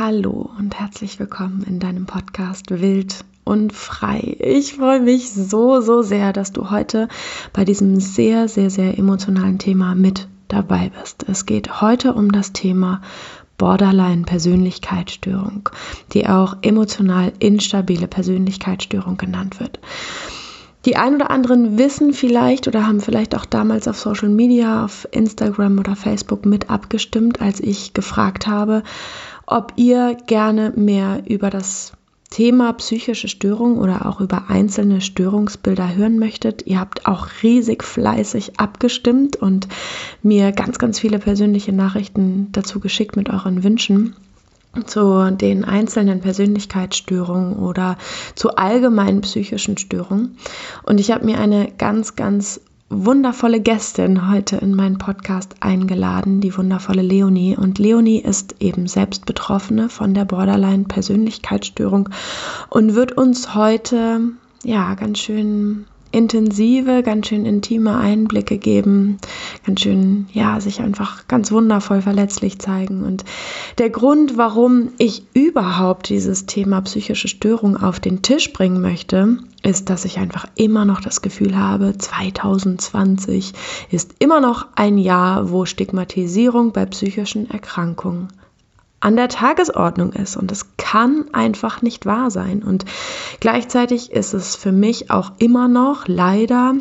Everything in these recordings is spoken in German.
Hallo und herzlich willkommen in deinem Podcast Wild und Frei. Ich freue mich so, so sehr, dass du heute bei diesem sehr, sehr, sehr emotionalen Thema mit dabei bist. Es geht heute um das Thema Borderline-Persönlichkeitsstörung, die auch emotional instabile Persönlichkeitsstörung genannt wird. Die ein oder anderen wissen vielleicht oder haben vielleicht auch damals auf Social Media, auf Instagram oder Facebook mit abgestimmt, als ich gefragt habe, ob ihr gerne mehr über das Thema psychische Störung oder auch über einzelne Störungsbilder hören möchtet. Ihr habt auch riesig fleißig abgestimmt und mir ganz, ganz viele persönliche Nachrichten dazu geschickt mit euren Wünschen zu den einzelnen Persönlichkeitsstörungen oder zu allgemeinen psychischen Störungen. Und ich habe mir eine ganz, ganz wundervolle Gästin heute in meinen Podcast eingeladen, die wundervolle Leonie. Und Leonie ist eben selbst Betroffene von der Borderline-Persönlichkeitsstörung und wird uns heute ja ganz schön intensive, ganz schön intime Einblicke geben, ganz schön, ja, sich einfach ganz wundervoll verletzlich zeigen. Und der Grund, warum ich überhaupt dieses Thema psychische Störung auf den Tisch bringen möchte, ist, dass ich einfach immer noch das Gefühl habe, 2020 ist immer noch ein Jahr, wo Stigmatisierung bei psychischen Erkrankungen an der Tagesordnung ist. Und das kann einfach nicht wahr sein. Und gleichzeitig ist es für mich auch immer noch leider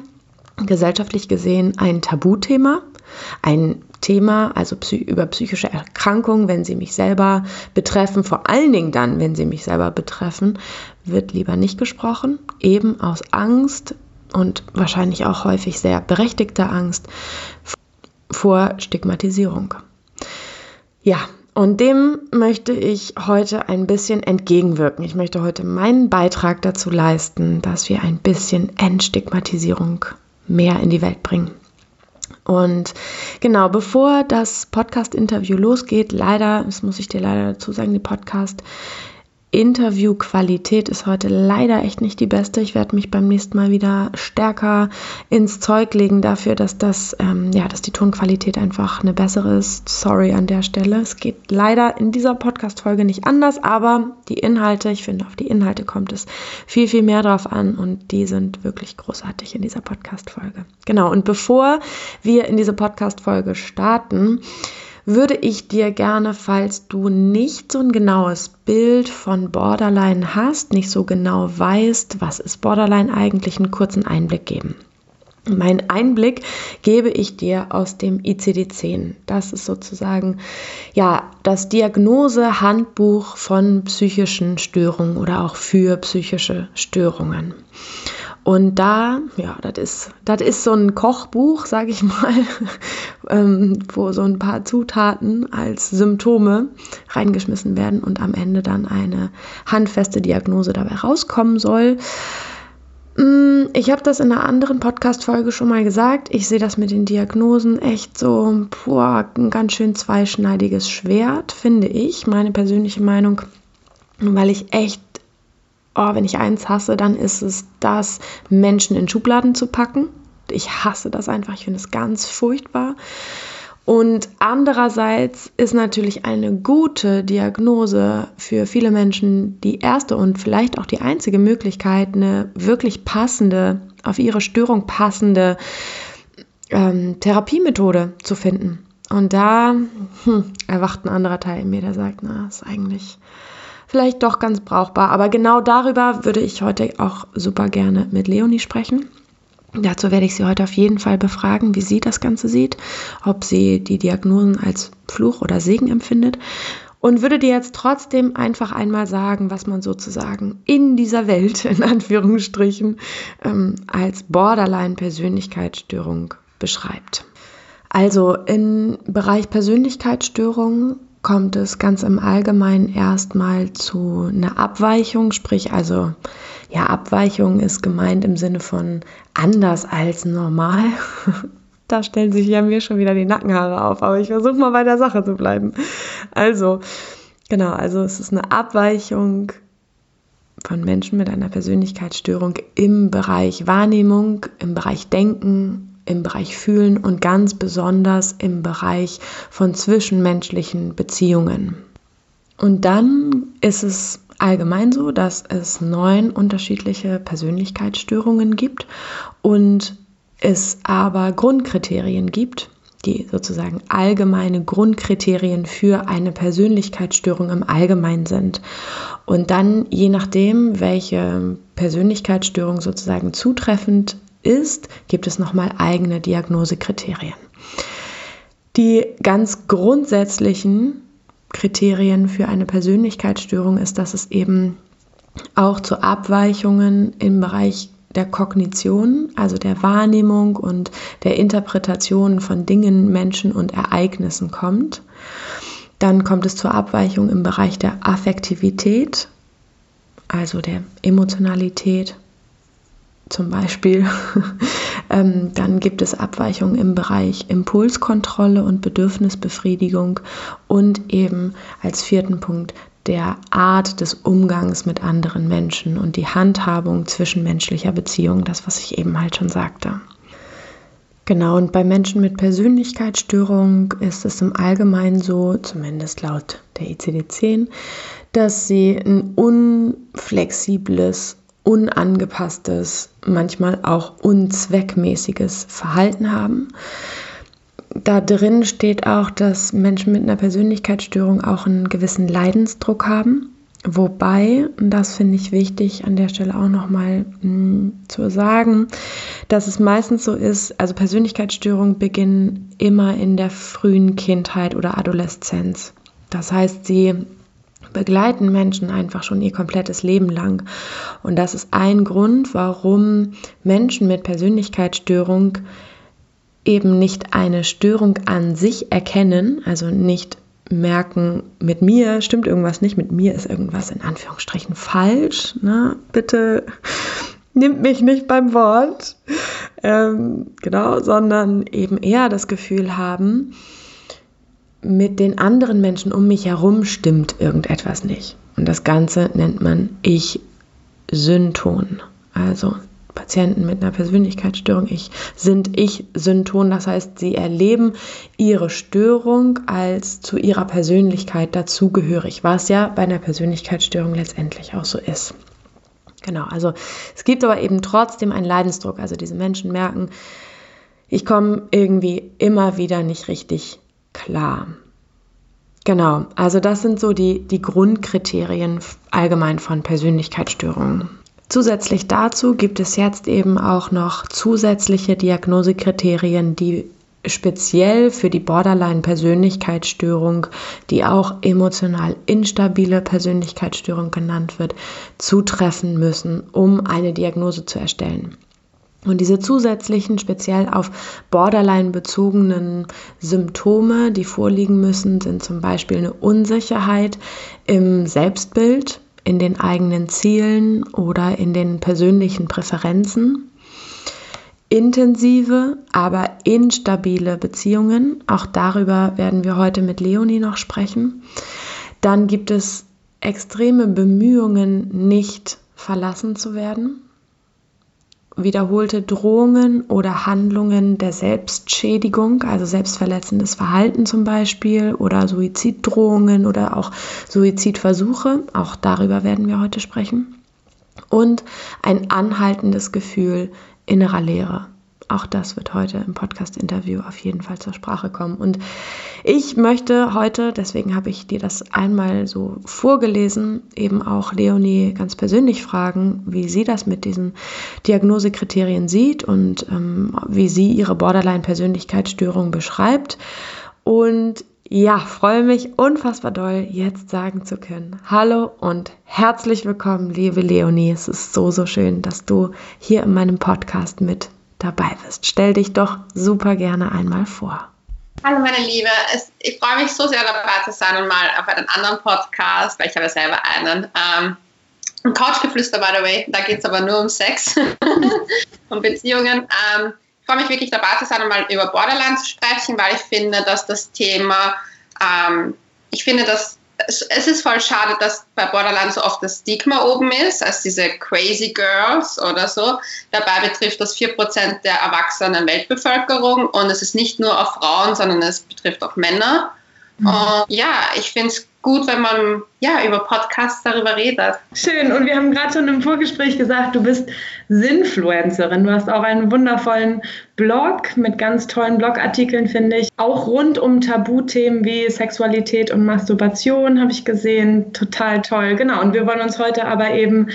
gesellschaftlich gesehen ein Tabuthema. Ein Thema, also über psychische Erkrankungen, wenn sie mich selber betreffen, vor allen Dingen dann, wenn sie mich selber betreffen, wird lieber nicht gesprochen, eben aus Angst und wahrscheinlich auch häufig sehr berechtigter Angst vor Stigmatisierung. Ja, und dem möchte ich heute ein bisschen entgegenwirken. Ich möchte heute meinen Beitrag dazu leisten, dass wir ein bisschen Entstigmatisierung mehr in die Welt bringen. Und genau, bevor das Podcast-Interview losgeht, leider, das muss ich dir leider dazu sagen, die Podcast Interviewqualität ist heute leider echt nicht die beste. Ich werde mich beim nächsten Mal wieder stärker ins Zeug legen dafür, dass das, ähm, ja, dass die Tonqualität einfach eine bessere ist. Sorry an der Stelle. Es geht leider in dieser Podcast-Folge nicht anders, aber die Inhalte, ich finde, auf die Inhalte kommt es viel, viel mehr drauf an und die sind wirklich großartig in dieser Podcast-Folge. Genau. Und bevor wir in diese Podcast-Folge starten, würde ich dir gerne, falls du nicht so ein genaues Bild von Borderline hast, nicht so genau weißt, was ist Borderline eigentlich, einen kurzen Einblick geben. Mein Einblick gebe ich dir aus dem ICD-10. Das ist sozusagen ja das Diagnose-Handbuch von psychischen Störungen oder auch für psychische Störungen. Und da, ja, das ist, das ist so ein Kochbuch, sage ich mal, ähm, wo so ein paar Zutaten als Symptome reingeschmissen werden und am Ende dann eine handfeste Diagnose dabei rauskommen soll. Mm, ich habe das in einer anderen Podcast-Folge schon mal gesagt. Ich sehe das mit den Diagnosen echt so, boah, ein ganz schön zweischneidiges Schwert, finde ich, meine persönliche Meinung, weil ich echt oh, wenn ich eins hasse, dann ist es das, Menschen in Schubladen zu packen. Ich hasse das einfach, ich finde es ganz furchtbar. Und andererseits ist natürlich eine gute Diagnose für viele Menschen die erste und vielleicht auch die einzige Möglichkeit, eine wirklich passende, auf ihre Störung passende ähm, Therapiemethode zu finden. Und da hm, erwacht ein anderer Teil in mir, der sagt, na, ist eigentlich vielleicht doch ganz brauchbar. Aber genau darüber würde ich heute auch super gerne mit Leonie sprechen. Dazu werde ich sie heute auf jeden Fall befragen, wie sie das Ganze sieht, ob sie die Diagnosen als Fluch oder Segen empfindet und würde dir jetzt trotzdem einfach einmal sagen, was man sozusagen in dieser Welt, in Anführungsstrichen, ähm, als Borderline-Persönlichkeitsstörung beschreibt. Also im Bereich Persönlichkeitsstörungen kommt es ganz im Allgemeinen erstmal zu einer Abweichung, sprich also ja, Abweichung ist gemeint im Sinne von anders als normal. da stellen sich ja mir schon wieder die Nackenhaare auf, aber ich versuche mal bei der Sache zu bleiben. Also, genau, also es ist eine Abweichung von Menschen mit einer Persönlichkeitsstörung im Bereich Wahrnehmung, im Bereich Denken, im Bereich Fühlen und ganz besonders im Bereich von zwischenmenschlichen Beziehungen. Und dann ist es allgemein so, dass es neun unterschiedliche Persönlichkeitsstörungen gibt und es aber Grundkriterien gibt, die sozusagen allgemeine Grundkriterien für eine Persönlichkeitsstörung im Allgemeinen sind. Und dann, je nachdem, welche Persönlichkeitsstörung sozusagen zutreffend ist, gibt es nochmal eigene Diagnosekriterien. Die ganz grundsätzlichen Kriterien für eine Persönlichkeitsstörung ist, dass es eben auch zu Abweichungen im Bereich der Kognition, also der Wahrnehmung und der Interpretation von Dingen, Menschen und Ereignissen kommt. Dann kommt es zur Abweichung im Bereich der Affektivität, also der Emotionalität zum Beispiel. ähm, dann gibt es Abweichungen im Bereich Impulskontrolle und Bedürfnisbefriedigung und eben als vierten Punkt der Art des Umgangs mit anderen Menschen und die Handhabung zwischenmenschlicher Beziehungen, das, was ich eben halt schon sagte. Genau, und bei Menschen mit Persönlichkeitsstörung ist es im Allgemeinen so, zumindest laut der ICD-10, dass sie ein unflexibles, unangepasstes, manchmal auch unzweckmäßiges Verhalten haben da drin steht auch, dass Menschen mit einer Persönlichkeitsstörung auch einen gewissen Leidensdruck haben. Wobei, und das finde ich wichtig an der Stelle auch nochmal hm, zu sagen, dass es meistens so ist, also Persönlichkeitsstörungen beginnen immer in der frühen Kindheit oder Adoleszenz. Das heißt, sie begleiten Menschen einfach schon ihr komplettes Leben lang. Und das ist ein Grund, warum Menschen mit Persönlichkeitsstörung eben nicht eine Störung an sich erkennen, also nicht merken, mit mir stimmt irgendwas nicht, mit mir ist irgendwas in Anführungsstrichen falsch. Ne? Bitte nimmt mich nicht beim Wort. Ähm, genau, sondern eben eher das Gefühl haben, mit den anderen Menschen um mich herum stimmt irgendetwas nicht. Und das Ganze nennt man Ich-Synton. Also Patienten mit einer Persönlichkeitsstörung ich, sind Ich-Symptom. Das heißt, sie erleben ihre Störung als zu ihrer Persönlichkeit dazugehörig, was ja bei einer Persönlichkeitsstörung letztendlich auch so ist. Genau, also es gibt aber eben trotzdem einen Leidensdruck. Also diese Menschen merken, ich komme irgendwie immer wieder nicht richtig klar. Genau, also das sind so die, die Grundkriterien allgemein von Persönlichkeitsstörungen. Zusätzlich dazu gibt es jetzt eben auch noch zusätzliche Diagnosekriterien, die speziell für die Borderline-Persönlichkeitsstörung, die auch emotional instabile Persönlichkeitsstörung genannt wird, zutreffen müssen, um eine Diagnose zu erstellen. Und diese zusätzlichen, speziell auf Borderline bezogenen Symptome, die vorliegen müssen, sind zum Beispiel eine Unsicherheit im Selbstbild, in den eigenen Zielen oder in den persönlichen Präferenzen. Intensive, aber instabile Beziehungen, auch darüber werden wir heute mit Leonie noch sprechen. Dann gibt es extreme Bemühungen, nicht verlassen zu werden wiederholte Drohungen oder Handlungen der Selbstschädigung, also selbstverletzendes Verhalten zum Beispiel oder Suiziddrohungen oder auch Suizidversuche, auch darüber werden wir heute sprechen. Und ein anhaltendes Gefühl innerer Leere. Auch das wird heute im Podcast-Interview auf jeden Fall zur Sprache kommen. Und ich möchte heute, deswegen habe ich dir das einmal so vorgelesen, eben auch Leonie ganz persönlich fragen, wie sie das mit diesen Diagnosekriterien sieht und ähm, wie sie ihre Borderline-Persönlichkeitsstörung beschreibt. Und ja, freue mich unfassbar doll, jetzt sagen zu können. Hallo und herzlich willkommen, liebe Leonie. Es ist so, so schön, dass du hier in meinem Podcast mit dabei bist. Stell dich doch super gerne einmal vor. Hallo meine Liebe, es, ich freue mich so sehr dabei zu sein und mal auf einen anderen Podcast, weil ich habe ja selber einen. Ähm, Couchgeflüster, by the way, da geht es aber nur um Sex und Beziehungen. Ähm, ich freue mich wirklich dabei zu sein und mal über Borderline zu sprechen, weil ich finde, dass das Thema, ähm, ich finde, dass es, ist voll schade, dass bei Borderline so oft das Stigma oben ist, als diese Crazy Girls oder so. Dabei betrifft das 4% der erwachsenen Weltbevölkerung und es ist nicht nur auf Frauen, sondern es betrifft auch Männer. Mhm. Und ja, ich finde es gut, wenn man ja über Podcasts darüber redet. Schön. Und wir haben gerade schon im Vorgespräch gesagt, du bist Sinfluencerin. Du hast auch einen wundervollen Blog mit ganz tollen Blogartikeln, finde ich. Auch rund um Tabuthemen wie Sexualität und Masturbation habe ich gesehen. Total toll. Genau. Und wir wollen uns heute aber eben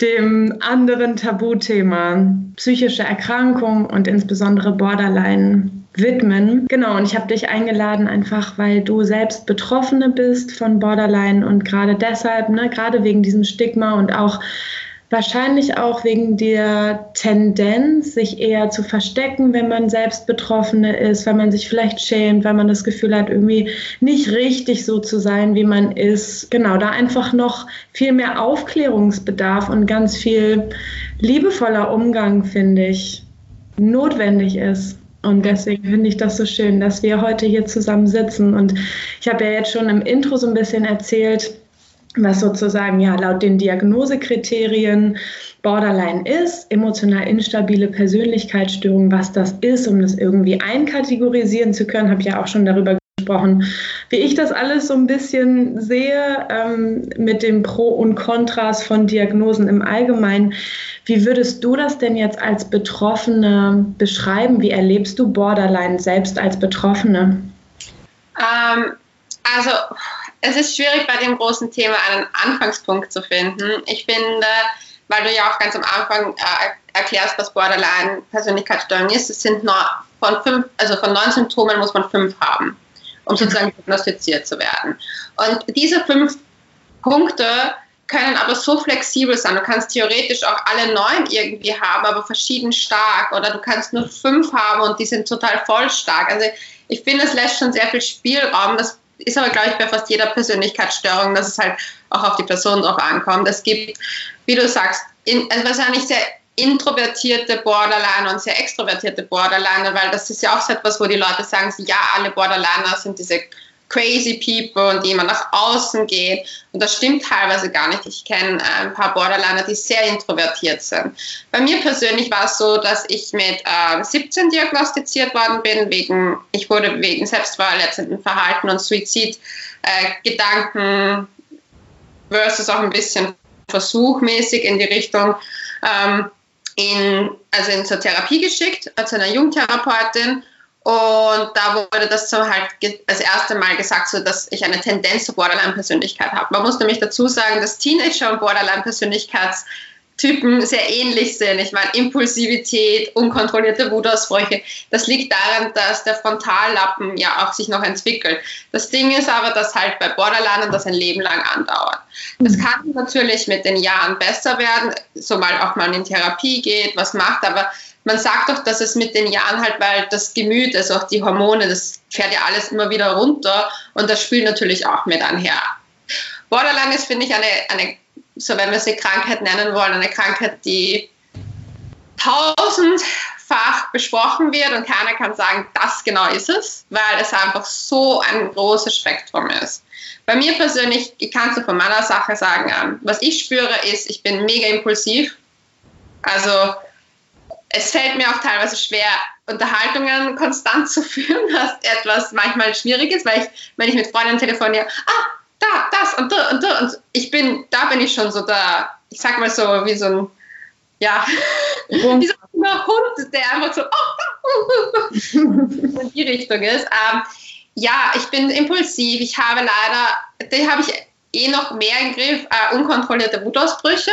dem anderen Tabuthema psychische Erkrankung und insbesondere Borderline widmen. Genau, und ich habe dich eingeladen, einfach weil du selbst Betroffene bist von Borderline und gerade deshalb, ne, gerade wegen diesem Stigma und auch wahrscheinlich auch wegen der Tendenz, sich eher zu verstecken, wenn man selbst Betroffene ist, weil man sich vielleicht schämt, weil man das Gefühl hat, irgendwie nicht richtig so zu sein, wie man ist. Genau, da einfach noch viel mehr Aufklärungsbedarf und ganz viel liebevoller Umgang, finde ich, notwendig ist. Und deswegen finde ich das so schön, dass wir heute hier zusammen sitzen. Und ich habe ja jetzt schon im Intro so ein bisschen erzählt, was sozusagen ja laut den Diagnosekriterien Borderline ist, emotional instabile Persönlichkeitsstörung, was das ist, um das irgendwie einkategorisieren zu können, habe ich ja auch schon darüber gesprochen, wie ich das alles so ein bisschen sehe ähm, mit dem Pro und Kontras von Diagnosen im Allgemeinen. Wie würdest du das denn jetzt als Betroffene beschreiben? Wie erlebst du Borderline selbst als Betroffene? Ähm, also es ist schwierig bei dem großen Thema einen Anfangspunkt zu finden. Ich finde, weil du ja auch ganz am Anfang äh, erklärst, was Borderline Persönlichkeitsstörung ist, es sind nur von fünf, also von neun Symptomen muss man fünf haben, um sozusagen diagnostiziert zu werden. Und diese fünf Punkte können aber so flexibel sein. Du kannst theoretisch auch alle neun irgendwie haben, aber verschieden stark. Oder du kannst nur fünf haben und die sind total voll stark. Also ich finde, es lässt schon sehr viel Spielraum. Das ist aber, glaube ich, bei fast jeder Persönlichkeitsstörung, dass es halt auch auf die Person drauf ankommt. Es gibt, wie du sagst, in, also wahrscheinlich sehr introvertierte Borderliner und sehr extrovertierte Borderliner, weil das ist ja auch so etwas, wo die Leute sagen, ja, alle Borderliner sind diese crazy people und die immer nach außen gehen. Und das stimmt teilweise gar nicht. Ich kenne äh, ein paar Borderliner, die sehr introvertiert sind. Bei mir persönlich war es so, dass ich mit äh, 17 diagnostiziert worden bin, wegen, ich wurde wegen selbstverletzenden Verhalten und Suizidgedanken äh, versus auch ein bisschen versuchmäßig in die Richtung ähm, in, also in zur Therapie geschickt, als einer Jungtherapeutin und da wurde das so halt das erste Mal gesagt, so dass ich eine Tendenz zur Borderline-Persönlichkeit habe. Man muss nämlich dazu sagen, dass Teenager und Borderline-Persönlichkeitstypen sehr ähnlich sind. Ich meine, Impulsivität, unkontrollierte Wutausbrüche, das liegt daran, dass der Frontallappen ja auch sich noch entwickelt. Das Ding ist aber, dass halt bei Borderline das ein Leben lang andauert. Das mhm. kann natürlich mit den Jahren besser werden, sobald auch man in Therapie geht, was macht, aber man sagt doch, dass es mit den Jahren halt, weil das Gemüt, also auch die Hormone, das fährt ja alles immer wieder runter und das spielt natürlich auch mit einher. Borderline ist, finde ich, eine, eine, so wenn wir sie Krankheit nennen wollen, eine Krankheit, die tausendfach besprochen wird und keiner kann sagen, das genau ist es, weil es einfach so ein großes Spektrum ist. Bei mir persönlich, ich kann es von meiner Sache sagen, ähm, was ich spüre, ist, ich bin mega impulsiv. Also es fällt mir auch teilweise schwer, Unterhaltungen konstant zu führen, was etwas manchmal schwierig ist, weil ich, wenn ich mit Freunden telefoniere, ah, da, das und da und da und ich bin, da bin ich schon so da, ich sag mal so, wie so ein, ja, wie so ein Hund, der einfach so, oh, in die Richtung ist. Ähm, ja, ich bin impulsiv, ich habe leider, die habe ich eh noch mehr im Griff, äh, unkontrollierte Wutausbrüche.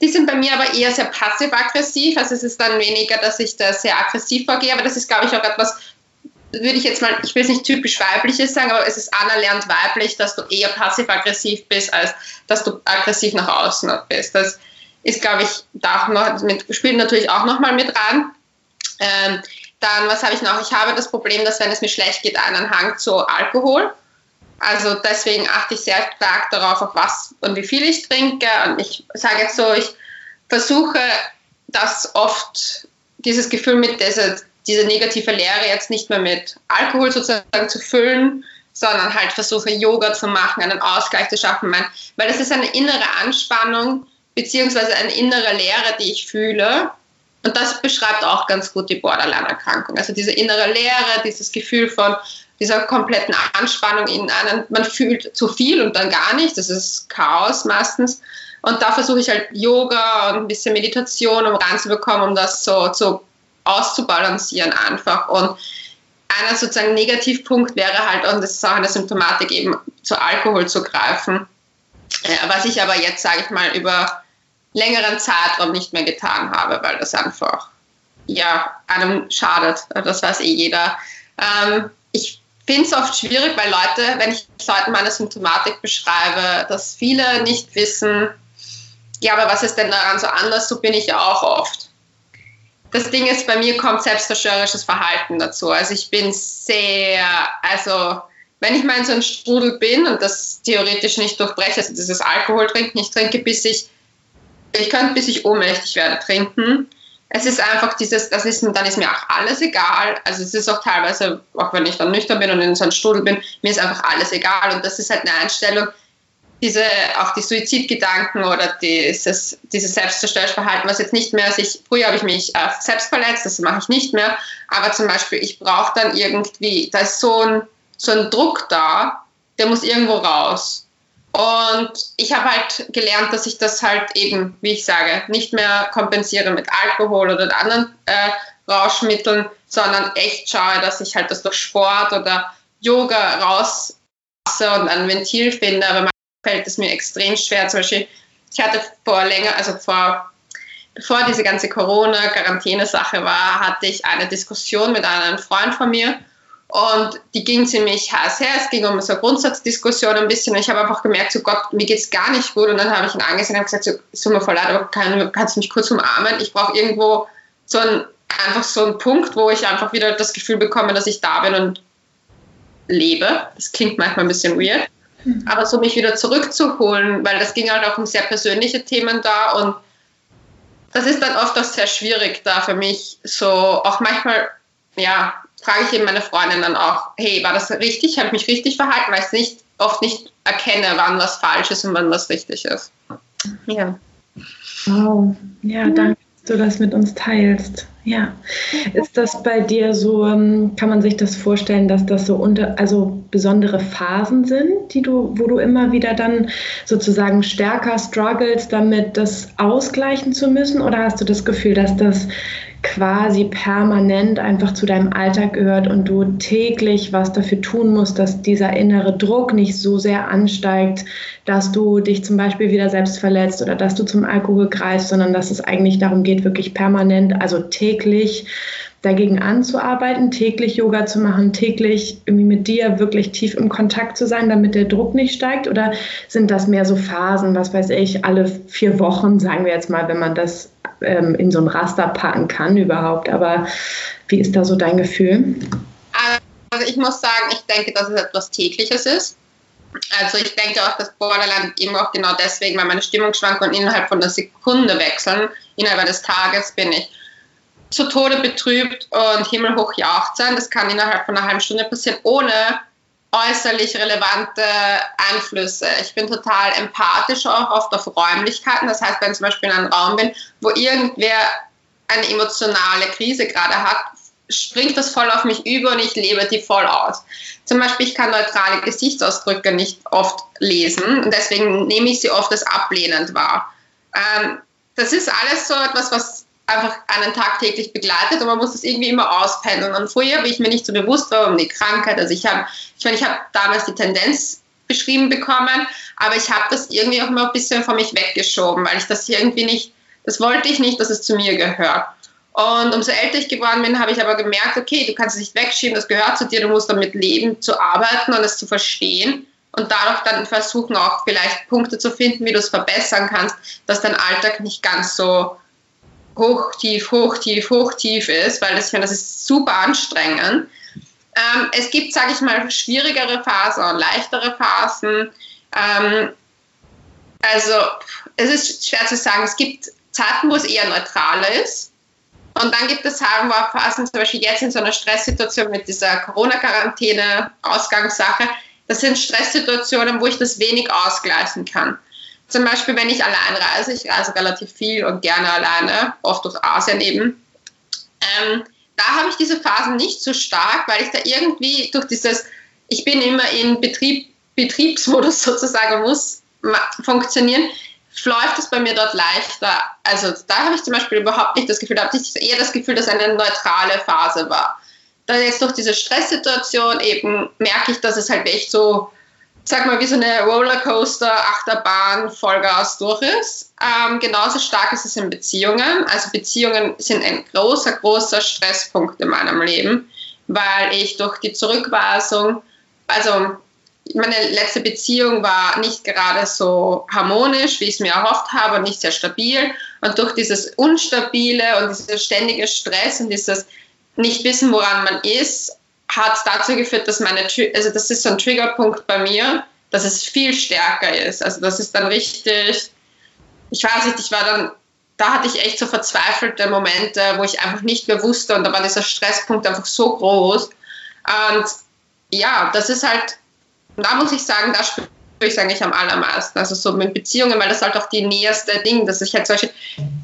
Die sind bei mir aber eher sehr passiv-aggressiv. Also es ist dann weniger, dass ich da sehr aggressiv vorgehe, aber das ist, glaube ich, auch etwas, würde ich jetzt mal, ich will es nicht typisch weibliches sagen, aber es ist anerlernt weiblich, dass du eher passiv-aggressiv bist, als dass du aggressiv nach außen bist. Das ist, glaube ich, da auch noch, mit, spielt natürlich auch nochmal mit rein. Ähm, dann, was habe ich noch? Ich habe das Problem, dass wenn es mir schlecht geht, einen Hang zu Alkohol. Also deswegen achte ich sehr stark darauf, auf was und wie viel ich trinke. Und ich sage jetzt so, ich versuche das oft, dieses Gefühl mit dieser, dieser negative Lehre jetzt nicht mehr mit Alkohol sozusagen zu füllen, sondern halt versuche Yoga zu machen, einen Ausgleich zu schaffen, weil das ist eine innere Anspannung beziehungsweise eine innere Leere, die ich fühle. Und das beschreibt auch ganz gut die Borderline-Erkrankung. Also diese innere Leere, dieses Gefühl von, dieser kompletten Anspannung in einen, man fühlt zu viel und dann gar nicht, das ist Chaos meistens. Und da versuche ich halt Yoga und ein bisschen Meditation, um reinzubekommen, um das so, so auszubalancieren einfach. Und einer sozusagen Negativpunkt wäre halt, und das ist auch eine Symptomatik, eben zu Alkohol zu greifen. Was ich aber jetzt, sage ich mal, über längeren Zeitraum nicht mehr getan habe, weil das einfach ja, einem schadet. Das weiß eh jeder. Ähm, ich finde es oft schwierig, weil Leute, wenn ich Leuten meine Symptomatik beschreibe, dass viele nicht wissen, ja, aber was ist denn daran so anders? So bin ich ja auch oft. Das Ding ist, bei mir kommt selbstzerstörerisches Verhalten dazu. Also ich bin sehr, also wenn ich mal in so einem Strudel bin und das theoretisch nicht durchbreche, also dieses Alkohol trinken, ich trinke bis ich, ich könnte bis ich ohnmächtig werde trinken es ist einfach dieses, das ist, dann ist mir auch alles egal. Also es ist auch teilweise, auch wenn ich dann nüchtern bin und in so einem Strudel bin, mir ist einfach alles egal. Und das ist halt eine Einstellung, diese, auch die Suizidgedanken oder dieses, dieses Selbstzerstörungsverhalten, was jetzt nicht mehr sich, früher habe ich mich äh, selbst verletzt, das mache ich nicht mehr, aber zum Beispiel, ich brauche dann irgendwie, da ist so ein, so ein Druck da, der muss irgendwo raus. Und ich habe halt gelernt, dass ich das halt eben, wie ich sage, nicht mehr kompensiere mit Alkohol oder anderen äh, Rauschmitteln, sondern echt schaue, dass ich halt das durch Sport oder Yoga rauslasse und ein Ventil finde. Aber fällt es mir extrem schwer. Zum Beispiel, ich hatte vor länger, also vor, bevor diese ganze Corona-Quarantäne-Sache war, hatte ich eine Diskussion mit einem Freund von mir und die ging ziemlich heiß her. Es ging um so eine Grundsatzdiskussion ein bisschen. Und ich habe einfach gemerkt, so Gott, mir geht es gar nicht gut. Und dann habe ich ihn angesehen und gesagt, so, tut mir voll leid, aber kann, kannst du mich kurz umarmen? Ich brauche irgendwo so ein, einfach so einen Punkt, wo ich einfach wieder das Gefühl bekomme, dass ich da bin und lebe. Das klingt manchmal ein bisschen weird. Mhm. Aber so mich wieder zurückzuholen, weil das ging halt auch um sehr persönliche Themen da und das ist dann oft auch sehr schwierig da für mich, so auch manchmal, ja, frage ich eben meine Freundin dann auch, hey, war das richtig? Habe ich mich richtig verhalten? Weil ich nicht, oft nicht erkenne, wann was falsch ist und wann was richtig ist. Ja. Wow. Ja, danke, dass du das mit uns teilst. Ja. Ist das bei dir so, ähm, kann man sich das vorstellen, dass das so unter, also besondere Phasen sind, die du, wo du immer wieder dann sozusagen stärker struggles, damit das ausgleichen zu müssen? Oder hast du das Gefühl, dass das quasi permanent einfach zu deinem Alltag gehört und du täglich was dafür tun musst, dass dieser innere Druck nicht so sehr ansteigt, dass du dich zum Beispiel wieder selbst verletzt oder dass du zum Alkohol greifst, sondern dass es eigentlich darum geht, wirklich permanent, also täglich dagegen anzuarbeiten, täglich Yoga zu machen, täglich irgendwie mit dir wirklich tief im Kontakt zu sein, damit der Druck nicht steigt? Oder sind das mehr so Phasen, was weiß ich, alle vier Wochen, sagen wir jetzt mal, wenn man das ähm, in so ein Raster packen kann überhaupt? Aber wie ist da so dein Gefühl? Also ich muss sagen, ich denke, dass es etwas tägliches ist. Also ich denke auch, dass Borderline eben auch genau deswegen, weil meine Stimmungsschwankungen innerhalb von einer Sekunde wechseln, innerhalb eines Tages bin ich zu Tode betrübt und himmelhoch jauchzen. Das kann innerhalb von einer halben Stunde passieren, ohne äußerlich relevante Einflüsse. Ich bin total empathisch auch oft auf Räumlichkeiten. Das heißt, wenn ich zum Beispiel in einem Raum bin, wo irgendwer eine emotionale Krise gerade hat, springt das voll auf mich über und ich lebe die voll aus. Zum Beispiel, ich kann neutrale Gesichtsausdrücke nicht oft lesen und deswegen nehme ich sie oft als ablehnend wahr. Ähm, das ist alles so etwas, was einfach einen tagtäglich begleitet und man muss das irgendwie immer auspendeln. Und früher, wie ich mir nicht so bewusst war um die Krankheit, also ich habe, ich meine, ich habe damals die Tendenz beschrieben bekommen, aber ich habe das irgendwie auch immer ein bisschen von mich weggeschoben, weil ich das irgendwie nicht, das wollte ich nicht, dass es zu mir gehört. Und umso älter ich geworden bin, habe ich aber gemerkt, okay, du kannst es nicht wegschieben, das gehört zu dir, du musst damit leben, zu arbeiten und es zu verstehen und dadurch dann versuchen auch vielleicht Punkte zu finden, wie du es verbessern kannst, dass dein Alltag nicht ganz so hoch, tief, hoch, tief, hoch, tief ist, weil das, ich finde, das ist super anstrengend. Ähm, es gibt, sage ich mal, schwierigere Phasen und leichtere Phasen. Ähm, also es ist schwer zu sagen. Es gibt Zeiten, wo es eher neutral ist. Und dann gibt es Phasen, zum Beispiel jetzt in so einer Stresssituation mit dieser Corona-Quarantäne, Ausgangssache. Das sind Stresssituationen, wo ich das wenig ausgleichen kann. Zum Beispiel, wenn ich allein reise, ich reise relativ viel und gerne alleine, oft durch Asien eben, ähm, da habe ich diese Phasen nicht so stark, weil ich da irgendwie durch dieses, ich bin immer in Betrieb, Betriebsmodus sozusagen, muss funktionieren, läuft es bei mir dort leichter. Also da habe ich zum Beispiel überhaupt nicht das Gefühl, da habe ich eher das Gefühl, dass eine neutrale Phase war. Da jetzt durch diese Stresssituation eben merke ich, dass es halt echt so, sag mal, wie so eine Rollercoaster, Achterbahn, Vollgas durch ist. Ähm, genauso stark ist es in Beziehungen. Also Beziehungen sind ein großer, großer Stresspunkt in meinem Leben, weil ich durch die Zurückweisung, also meine letzte Beziehung war nicht gerade so harmonisch, wie ich es mir erhofft habe, und nicht sehr stabil. Und durch dieses Unstabile und dieses ständige Stress und dieses Nicht-Wissen, woran man ist, hat dazu geführt, dass meine, also das ist so ein Triggerpunkt bei mir, dass es viel stärker ist. Also das ist dann richtig, ich weiß nicht, ich war dann, da hatte ich echt so verzweifelte Momente, wo ich einfach nicht mehr wusste und da war dieser Stresspunkt einfach so groß. Und ja, das ist halt da muss ich sagen, da spüre ich eigentlich am allermeisten. Also so mit Beziehungen, weil das halt auch die näherste Ding, dass ich halt solche,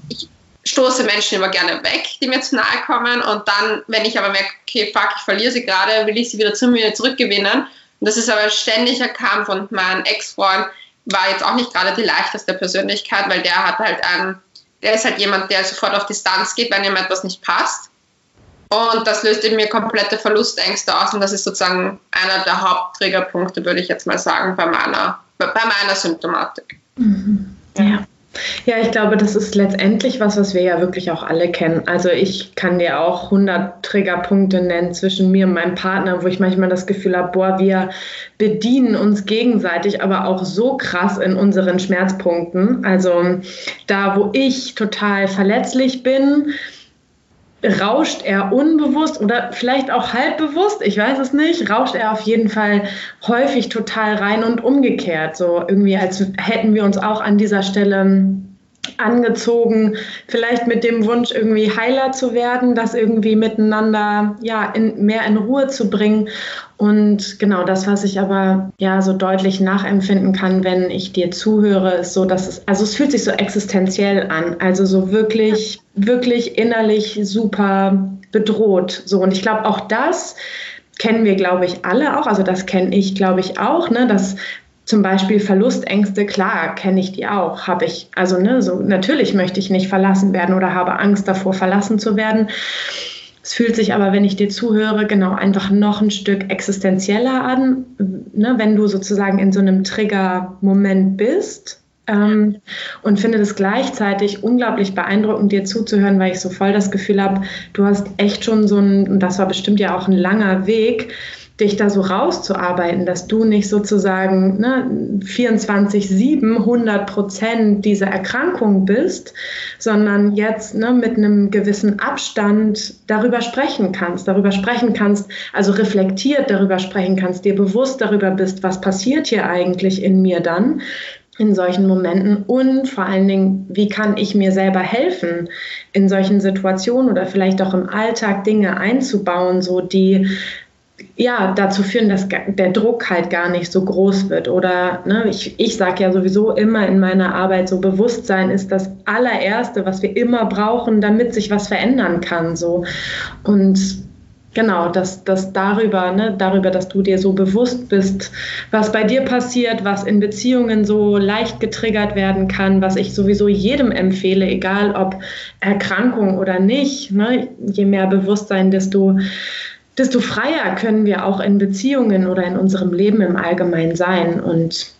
ich stoße Menschen immer gerne weg, die mir zu nahe kommen und dann, wenn ich aber merke, okay, fuck, ich verliere sie gerade, will ich sie wieder zu mir zurückgewinnen. Und das ist aber ein ständiger Kampf und mein Ex-Freund war jetzt auch nicht gerade die leichteste Persönlichkeit, weil der hat halt einen, der ist halt jemand, der sofort auf Distanz geht, wenn ihm etwas nicht passt. Und das löst in mir komplette Verlustängste aus und das ist sozusagen einer der Hauptträgerpunkte, würde ich jetzt mal sagen, bei meiner, bei meiner Symptomatik. Mhm. Ja. Ja, ich glaube, das ist letztendlich was, was wir ja wirklich auch alle kennen. Also ich kann dir auch 100 Triggerpunkte nennen zwischen mir und meinem Partner, wo ich manchmal das Gefühl habe, boah, wir bedienen uns gegenseitig, aber auch so krass in unseren Schmerzpunkten. Also da, wo ich total verletzlich bin, rauscht er unbewusst oder vielleicht auch halbbewusst, ich weiß es nicht, rauscht er auf jeden Fall häufig total rein und umgekehrt. So irgendwie, als hätten wir uns auch an dieser Stelle angezogen, vielleicht mit dem Wunsch, irgendwie heiler zu werden, das irgendwie miteinander ja, in, mehr in Ruhe zu bringen. Und genau das, was ich aber ja so deutlich nachempfinden kann, wenn ich dir zuhöre, ist so, dass es, also es fühlt sich so existenziell an, also so wirklich, wirklich innerlich super bedroht. So, und ich glaube, auch das kennen wir, glaube ich, alle auch. Also das kenne ich, glaube ich, auch, ne, dass zum Beispiel Verlustängste, klar, kenne ich die auch, habe ich. Also ne, so natürlich möchte ich nicht verlassen werden oder habe Angst davor, verlassen zu werden. Es fühlt sich aber, wenn ich dir zuhöre, genau einfach noch ein Stück existenzieller an, ne, wenn du sozusagen in so einem Trigger-Moment bist. Ähm, und finde das gleichzeitig unglaublich beeindruckend, dir zuzuhören, weil ich so voll das Gefühl habe, du hast echt schon so ein, und das war bestimmt ja auch ein langer Weg, dich da so rauszuarbeiten, dass du nicht sozusagen ne, 24-7 100 Prozent dieser Erkrankung bist, sondern jetzt ne, mit einem gewissen Abstand darüber sprechen kannst, darüber sprechen kannst, also reflektiert darüber sprechen kannst, dir bewusst darüber bist, was passiert hier eigentlich in mir dann, in solchen Momenten und vor allen Dingen, wie kann ich mir selber helfen, in solchen Situationen oder vielleicht auch im Alltag Dinge einzubauen, so die ja, dazu führen, dass der Druck halt gar nicht so groß wird. Oder ne, ich, ich sage ja sowieso immer in meiner Arbeit, so Bewusstsein ist das allererste, was wir immer brauchen, damit sich was verändern kann. So. Und genau, dass, dass darüber, ne, darüber, dass du dir so bewusst bist, was bei dir passiert, was in Beziehungen so leicht getriggert werden kann, was ich sowieso jedem empfehle, egal ob Erkrankung oder nicht. Ne, je mehr Bewusstsein, desto desto freier können wir auch in Beziehungen oder in unserem Leben im Allgemeinen sein. Und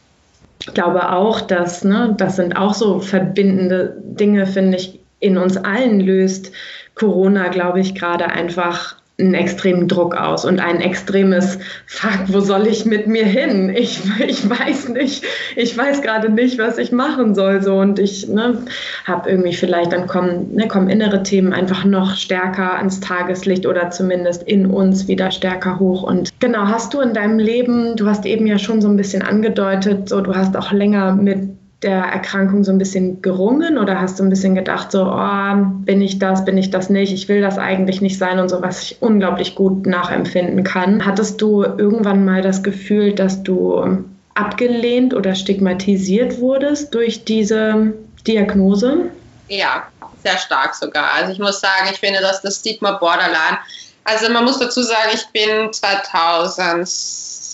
ich glaube auch, dass, ne, das sind auch so verbindende Dinge, finde ich, in uns allen löst Corona, glaube ich, gerade einfach einen extremen Druck aus und ein extremes Fuck, wo soll ich mit mir hin? Ich, ich weiß nicht, ich weiß gerade nicht, was ich machen soll. So und ich ne, habe irgendwie vielleicht, dann kommen, ne, kommen innere Themen einfach noch stärker ans Tageslicht oder zumindest in uns wieder stärker hoch. Und genau, hast du in deinem Leben, du hast eben ja schon so ein bisschen angedeutet, so du hast auch länger mit der Erkrankung so ein bisschen gerungen oder hast du ein bisschen gedacht, so, oh, bin ich das, bin ich das nicht, ich will das eigentlich nicht sein und so, was ich unglaublich gut nachempfinden kann. Hattest du irgendwann mal das Gefühl, dass du abgelehnt oder stigmatisiert wurdest durch diese Diagnose? Ja, sehr stark sogar. Also ich muss sagen, ich finde, dass das Stigma Borderline, also man muss dazu sagen, ich bin 2000,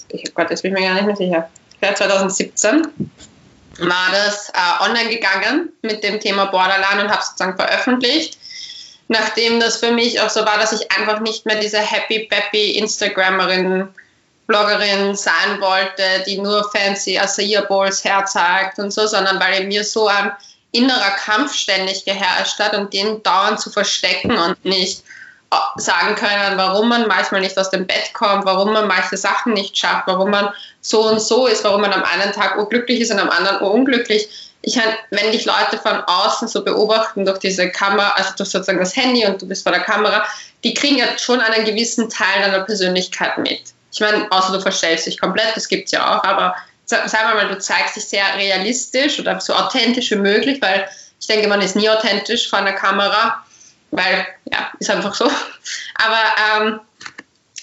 ich oh Gott, jetzt bin ich mir gar nicht mehr sicher, 2017 war das äh, online gegangen mit dem Thema Borderline und habe es sozusagen veröffentlicht. Nachdem das für mich auch so war, dass ich einfach nicht mehr diese happy peppy Instagrammerin, Bloggerin sein wollte, die nur fancy Acai Bowls herzeigt und so, sondern weil mir so ein innerer Kampf ständig geherrscht hat und den dauernd zu verstecken und nicht sagen können, warum man manchmal nicht aus dem Bett kommt, warum man manche Sachen nicht schafft, warum man so und so ist, warum man am einen Tag unglücklich ist und am anderen unglücklich. Ich meine, wenn dich Leute von außen so beobachten durch diese Kamera, also durch sozusagen das Handy und du bist vor der Kamera, die kriegen ja schon einen gewissen Teil deiner Persönlichkeit mit. Ich meine, außer du verstellst dich komplett, das gibt es ja auch, aber sagen wir mal, du zeigst dich sehr realistisch oder so authentisch wie möglich, weil ich denke, man ist nie authentisch vor einer Kamera weil ja, ist einfach so. Aber ähm,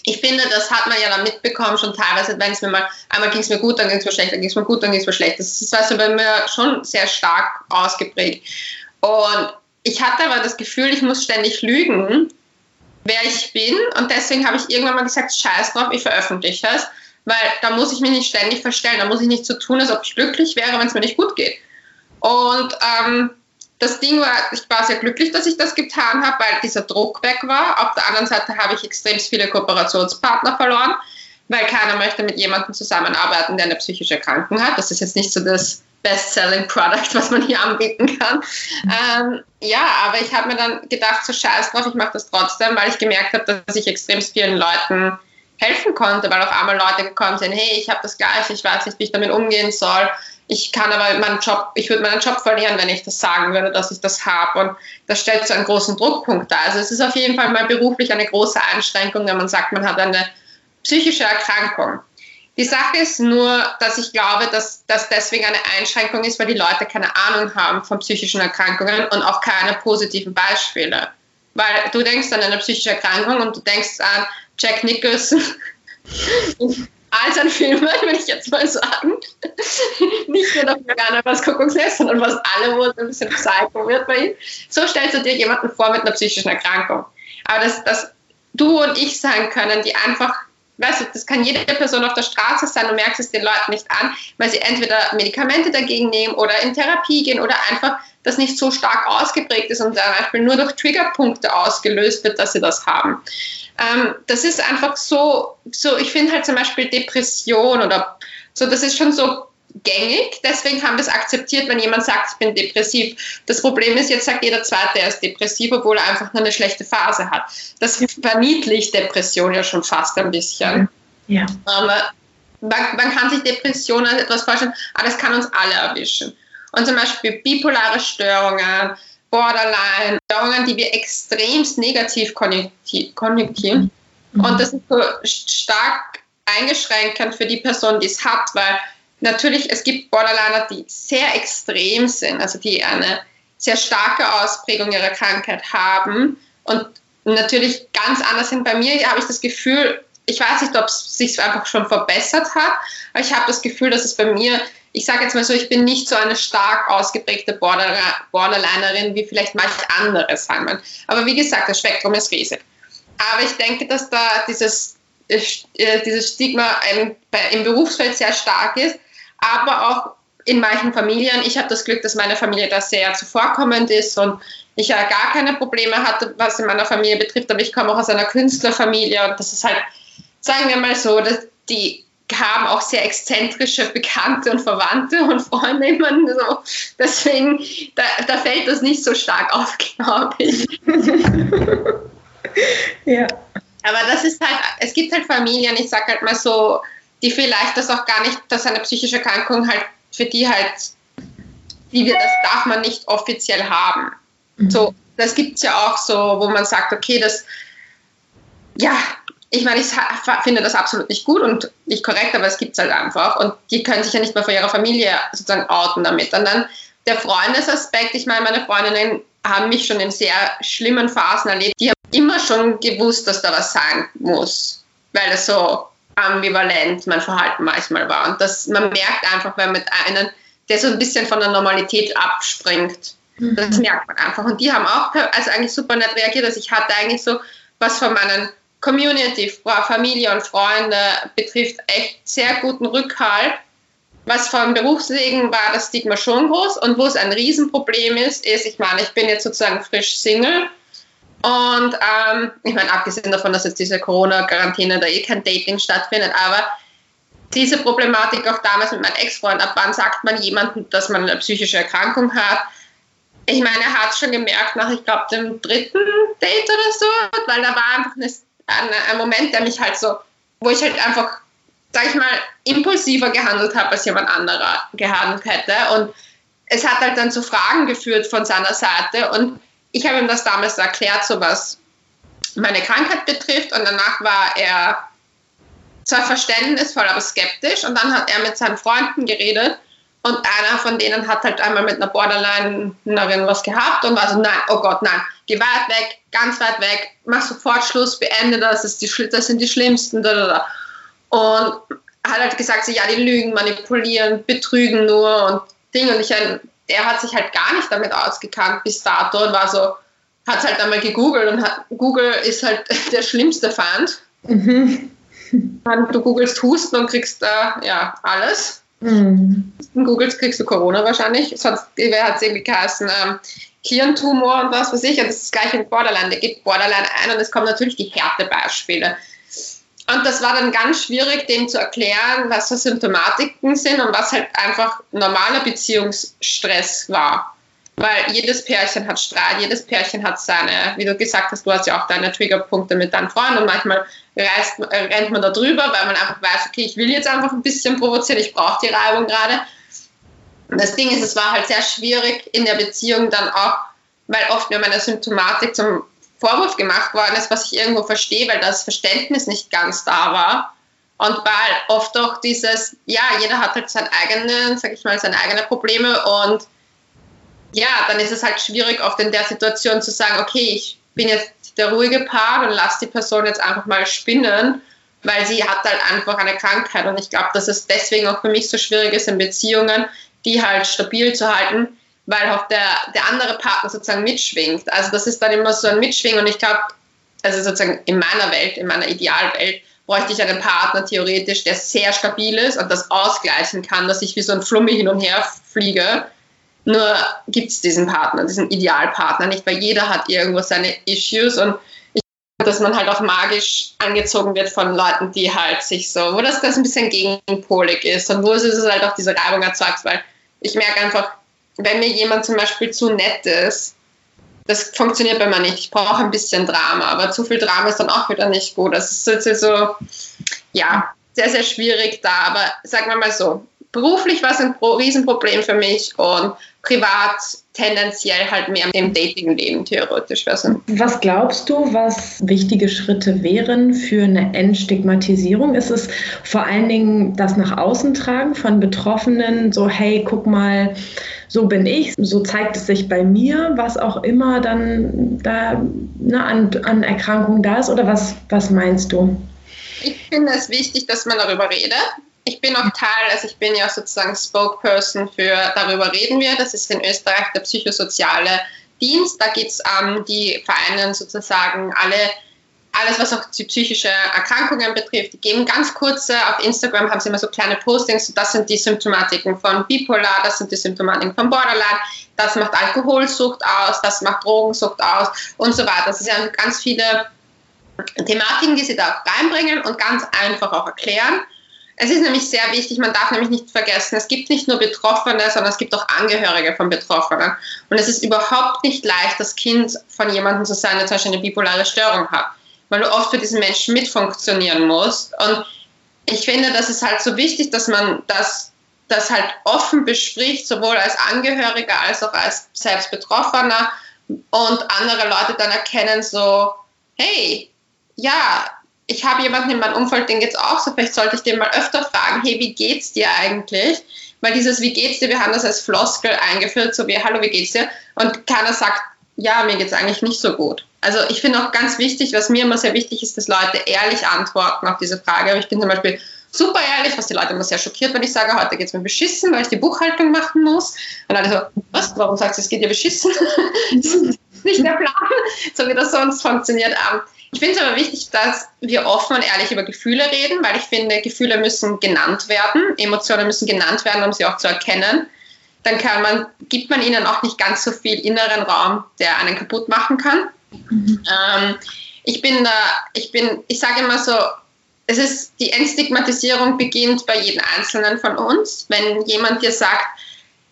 ich finde, das hat man ja dann mitbekommen, schon teilweise, wenn es mir mal, einmal ging es mir gut, dann ging es mir schlecht, dann ging es mir gut, dann ging es mir schlecht. Das ist also bei mir schon sehr stark ausgeprägt. Und ich hatte aber das Gefühl, ich muss ständig lügen, wer ich bin. Und deswegen habe ich irgendwann mal gesagt, scheiß drauf, ich veröffentliche es. Weil da muss ich mich nicht ständig verstellen, da muss ich nicht so tun, als ob ich glücklich wäre, wenn es mir nicht gut geht. Und ähm, das Ding war, ich war sehr glücklich, dass ich das getan habe, weil dieser Druck weg war. Auf der anderen Seite habe ich extrem viele Kooperationspartner verloren, weil keiner möchte mit jemandem zusammenarbeiten, der eine psychische Erkrankung hat. Das ist jetzt nicht so das Best-Selling Product, was man hier anbieten kann. Ähm, ja, aber ich habe mir dann gedacht, so scheiß drauf, ich mache das trotzdem, weil ich gemerkt habe, dass ich extrem vielen Leuten helfen konnte, weil auf einmal Leute gekommen sind, hey, ich habe das gleiche, ich weiß nicht, wie ich damit umgehen soll ich kann aber meinen Job, ich würde meinen Job verlieren, wenn ich das sagen würde, dass ich das habe. Und das stellt so einen großen Druckpunkt dar. Also es ist auf jeden Fall mal beruflich eine große Einschränkung, wenn man sagt, man hat eine psychische Erkrankung. Die Sache ist nur, dass ich glaube, dass das deswegen eine Einschränkung ist, weil die Leute keine Ahnung haben von psychischen Erkrankungen und auch keine positiven Beispiele. Weil du denkst an eine psychische Erkrankung und du denkst an Jack Nicholson Filme, würde ich jetzt mal sagen. Nicht nur der Veganer was Kuckucksnest, sondern was alle, wo ein bisschen psycho wird bei ihm. So stellst du dir jemanden vor mit einer psychischen Erkrankung. Aber dass, dass du und ich sein können, die einfach, weißt du, das kann jede Person auf der Straße sein, du merkst es den Leuten nicht an, weil sie entweder Medikamente dagegen nehmen oder in Therapie gehen oder einfach das nicht so stark ausgeprägt ist und zum Beispiel nur durch Triggerpunkte ausgelöst wird, dass sie das haben. Ähm, das ist einfach so, so ich finde halt zum Beispiel Depression oder so, das ist schon so gängig, deswegen haben wir es akzeptiert, wenn jemand sagt, ich bin depressiv. Das Problem ist, jetzt sagt jeder Zweite, er ist depressiv, obwohl er einfach nur eine schlechte Phase hat. Das verniedlicht Depression ja schon fast ein bisschen. Ja. Aber man, man kann sich Depression als etwas vorstellen, aber das kann uns alle erwischen. Und zum Beispiel bipolare Störungen, Borderline, Störungen, die wir extremst negativ konjunktieren. Mhm. Und das ist so stark eingeschränkend für die Person, die es hat, weil natürlich es gibt Borderliner, die sehr extrem sind, also die eine sehr starke Ausprägung ihrer Krankheit haben und natürlich ganz anders sind. Bei mir habe ich das Gefühl, ich weiß nicht, ob es sich einfach schon verbessert hat, aber ich habe das Gefühl, dass es bei mir ich sage jetzt mal so, ich bin nicht so eine stark ausgeprägte Border Borderlinerin wie vielleicht manche andere sagen. Aber wie gesagt, das Spektrum ist riesig. Aber ich denke, dass da dieses, äh, dieses Stigma im Berufsfeld sehr stark ist, aber auch in manchen Familien. Ich habe das Glück, dass meine Familie da sehr zuvorkommend ist und ich ja gar keine Probleme hatte, was in meiner Familie betrifft, aber ich komme auch aus einer Künstlerfamilie und das ist halt, sagen wir mal so, dass die haben auch sehr exzentrische Bekannte und Verwandte und Freunde immer so. Deswegen, da, da fällt das nicht so stark auf, glaube ich. ja. Aber das ist halt, es gibt halt Familien, ich sage halt mal so, die vielleicht das auch gar nicht, dass eine psychische Erkrankung halt für die halt, die wir, das darf man nicht offiziell haben. Mhm. So, das gibt es ja auch so, wo man sagt, okay, das, ja, ich meine, ich finde das absolut nicht gut und nicht korrekt, aber es gibt es halt einfach. Und die können sich ja nicht mehr vor ihrer Familie sozusagen outen damit. Und dann der Freundesaspekt, ich meine, meine Freundinnen haben mich schon in sehr schlimmen Phasen erlebt. Die haben immer schon gewusst, dass da was sein muss, weil es so ambivalent mein Verhalten manchmal war. Und das, man merkt einfach, wenn mit einem, der so ein bisschen von der Normalität abspringt, Mhm. Das merkt man einfach. Und die haben auch also eigentlich super nett reagiert. Also ich hatte eigentlich so, was von meinen Community, Familie und Freunde betrifft, echt sehr guten Rückhalt. Was vom Berufsleben war das Stigma schon groß und wo es ein Riesenproblem ist, ist, ich meine, ich bin jetzt sozusagen frisch Single und ähm, ich meine, abgesehen davon, dass jetzt diese Corona-Quarantäne da eh kein Dating stattfindet, aber diese Problematik auch damals mit meinem Ex-Freund, ab wann sagt man jemandem, dass man eine psychische Erkrankung hat? Ich meine, er hat schon gemerkt nach, ich glaube, dem dritten Date oder so, weil da war einfach eine, ein, ein Moment, der mich halt so, wo ich halt einfach, sag ich mal, impulsiver gehandelt habe, als jemand anderer gehandelt hätte. Und es hat halt dann zu Fragen geführt von seiner Seite. Und ich habe ihm das damals erklärt, so was meine Krankheit betrifft. Und danach war er zwar verständnisvoll, aber skeptisch. Und dann hat er mit seinen Freunden geredet und einer von denen hat halt einmal mit einer Borderlinerin was gehabt und war so, nein, oh Gott, nein, geh weit weg, ganz weit weg, mach sofort Schluss, beende das, das, die, das sind die Schlimmsten, da, da, da. Und hat halt gesagt, so, ja, die lügen, manipulieren, betrügen nur und Ding und ich, der hat sich halt gar nicht damit ausgekannt bis dato und war so, hat halt einmal gegoogelt und hat, Google ist halt der schlimmste Feind. Mhm. Du googelst Husten und kriegst da ja alles. Mhm. Googelst kriegst du Corona wahrscheinlich. Sonst hat es irgendwie geheißen, ähm, Hirntumor und was weiß ich. Und das ist das gleiche mit Borderline. Der geht Borderline ein und es kommen natürlich die Härtebeispiele. Und das war dann ganz schwierig, dem zu erklären, was so Symptomatiken sind und was halt einfach normaler Beziehungsstress war. Weil jedes Pärchen hat Streit, jedes Pärchen hat seine, wie du gesagt hast, du hast ja auch deine Triggerpunkte mit deinem Freund und manchmal reist, rennt man da drüber, weil man einfach weiß, okay, ich will jetzt einfach ein bisschen provozieren, ich brauche die Reibung gerade. Das Ding ist, es war halt sehr schwierig in der Beziehung dann auch, weil oft mir meine Symptomatik zum Vorwurf gemacht worden ist, was ich irgendwo verstehe, weil das Verständnis nicht ganz da war. Und weil oft auch dieses, ja, jeder hat halt seine eigenen, sag ich mal, seine eigenen Probleme und ja, dann ist es halt schwierig, oft in der Situation zu sagen, okay, ich bin jetzt der ruhige Part und lasse die Person jetzt einfach mal spinnen, weil sie hat halt einfach eine Krankheit. Und ich glaube, dass es deswegen auch für mich so schwierig ist in Beziehungen, die halt stabil zu halten, weil auch der, der andere Partner sozusagen mitschwingt. Also das ist dann immer so ein Mitschwingen und ich glaube, also sozusagen in meiner Welt, in meiner Idealwelt, bräuchte ich einen Partner theoretisch, der sehr stabil ist und das ausgleichen kann, dass ich wie so ein Flummi hin und her fliege. Nur gibt es diesen Partner, diesen Idealpartner nicht, weil jeder hat irgendwo seine Issues und ich glaube, dass man halt auch magisch angezogen wird von Leuten, die halt sich so, wo das ganz ein bisschen gegenpolig ist und wo es halt auch diese Reibung erzeugt, weil ich merke einfach, wenn mir jemand zum Beispiel zu nett ist, das funktioniert bei mir nicht. Ich brauche ein bisschen Drama, aber zu viel Drama ist dann auch wieder nicht gut. Das ist jetzt so, ja, sehr, sehr schwierig da. Aber sagen wir mal so, beruflich war es ein Riesenproblem für mich und privat tendenziell halt mehr im Dating-Leben theoretisch wäre Was glaubst du, was wichtige Schritte wären für eine Entstigmatisierung? Ist es vor allen Dingen das nach außen tragen von Betroffenen, so hey, guck mal, so bin ich, so zeigt es sich bei mir, was auch immer dann da ne, an, an Erkrankungen da ist oder was, was meinst du? Ich finde es wichtig, dass man darüber redet. Ich bin auch Teil, also ich bin ja sozusagen Spokesperson für Darüber reden wir. Das ist in Österreich der psychosoziale Dienst. Da geht es um die Vereine sozusagen alle alles, was auch die psychische Erkrankungen betrifft, die geben ganz kurze, auf Instagram haben sie immer so kleine Postings, das sind die Symptomatiken von Bipolar, das sind die Symptomatiken von Borderline, das macht Alkoholsucht aus, das macht Drogensucht aus und so weiter. Das sind ganz viele Thematiken, die sie da reinbringen und ganz einfach auch erklären. Es ist nämlich sehr wichtig, man darf nämlich nicht vergessen, es gibt nicht nur Betroffene, sondern es gibt auch Angehörige von Betroffenen. Und es ist überhaupt nicht leicht, das Kind von jemandem zu sein, der zum Beispiel eine bipolare Störung hat weil du oft für diesen Menschen mitfunktionieren musst. Und ich finde, das ist halt so wichtig, dass man das, das halt offen bespricht, sowohl als Angehöriger als auch als selbst Betroffener und andere Leute dann erkennen so, hey, ja, ich habe jemanden in meinem Umfeld, den geht's auch so, vielleicht sollte ich den mal öfter fragen, hey, wie geht's dir eigentlich? Weil dieses Wie geht's dir, wir haben das als Floskel eingeführt, so wie Hallo, wie geht's dir? Und keiner sagt, ja, mir geht's eigentlich nicht so gut. Also ich finde auch ganz wichtig, was mir immer sehr wichtig ist, dass Leute ehrlich antworten auf diese Frage. Ich bin zum Beispiel super ehrlich, was die Leute immer sehr schockiert, wenn ich sage, heute geht es mir beschissen, weil ich die Buchhaltung machen muss. Und alle so, was, warum sagst du, es geht dir beschissen? das ist nicht der Plan, so wie das sonst funktioniert. Ich finde es aber wichtig, dass wir offen und ehrlich über Gefühle reden, weil ich finde, Gefühle müssen genannt werden, Emotionen müssen genannt werden, um sie auch zu erkennen. Dann man, gibt man ihnen auch nicht ganz so viel inneren Raum, der einen kaputt machen kann. Mhm. Ähm, ich bin da, ich bin, ich sage immer so, es ist, die Entstigmatisierung beginnt bei jedem Einzelnen von uns. Wenn jemand dir sagt,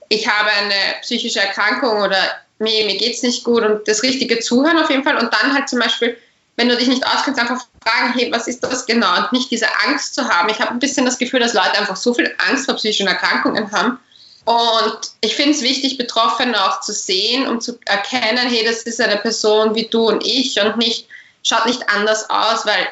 ich habe eine psychische Erkrankung oder mir, mir geht es nicht gut und das richtige Zuhören auf jeden Fall und dann halt zum Beispiel, wenn du dich nicht auskennst, einfach fragen, hey, was ist das genau? Und nicht diese Angst zu haben. Ich habe ein bisschen das Gefühl, dass Leute einfach so viel Angst vor psychischen Erkrankungen haben. Und ich finde es wichtig, Betroffene auch zu sehen, um zu erkennen, hey, das ist eine Person wie du und ich und nicht, schaut nicht anders aus, weil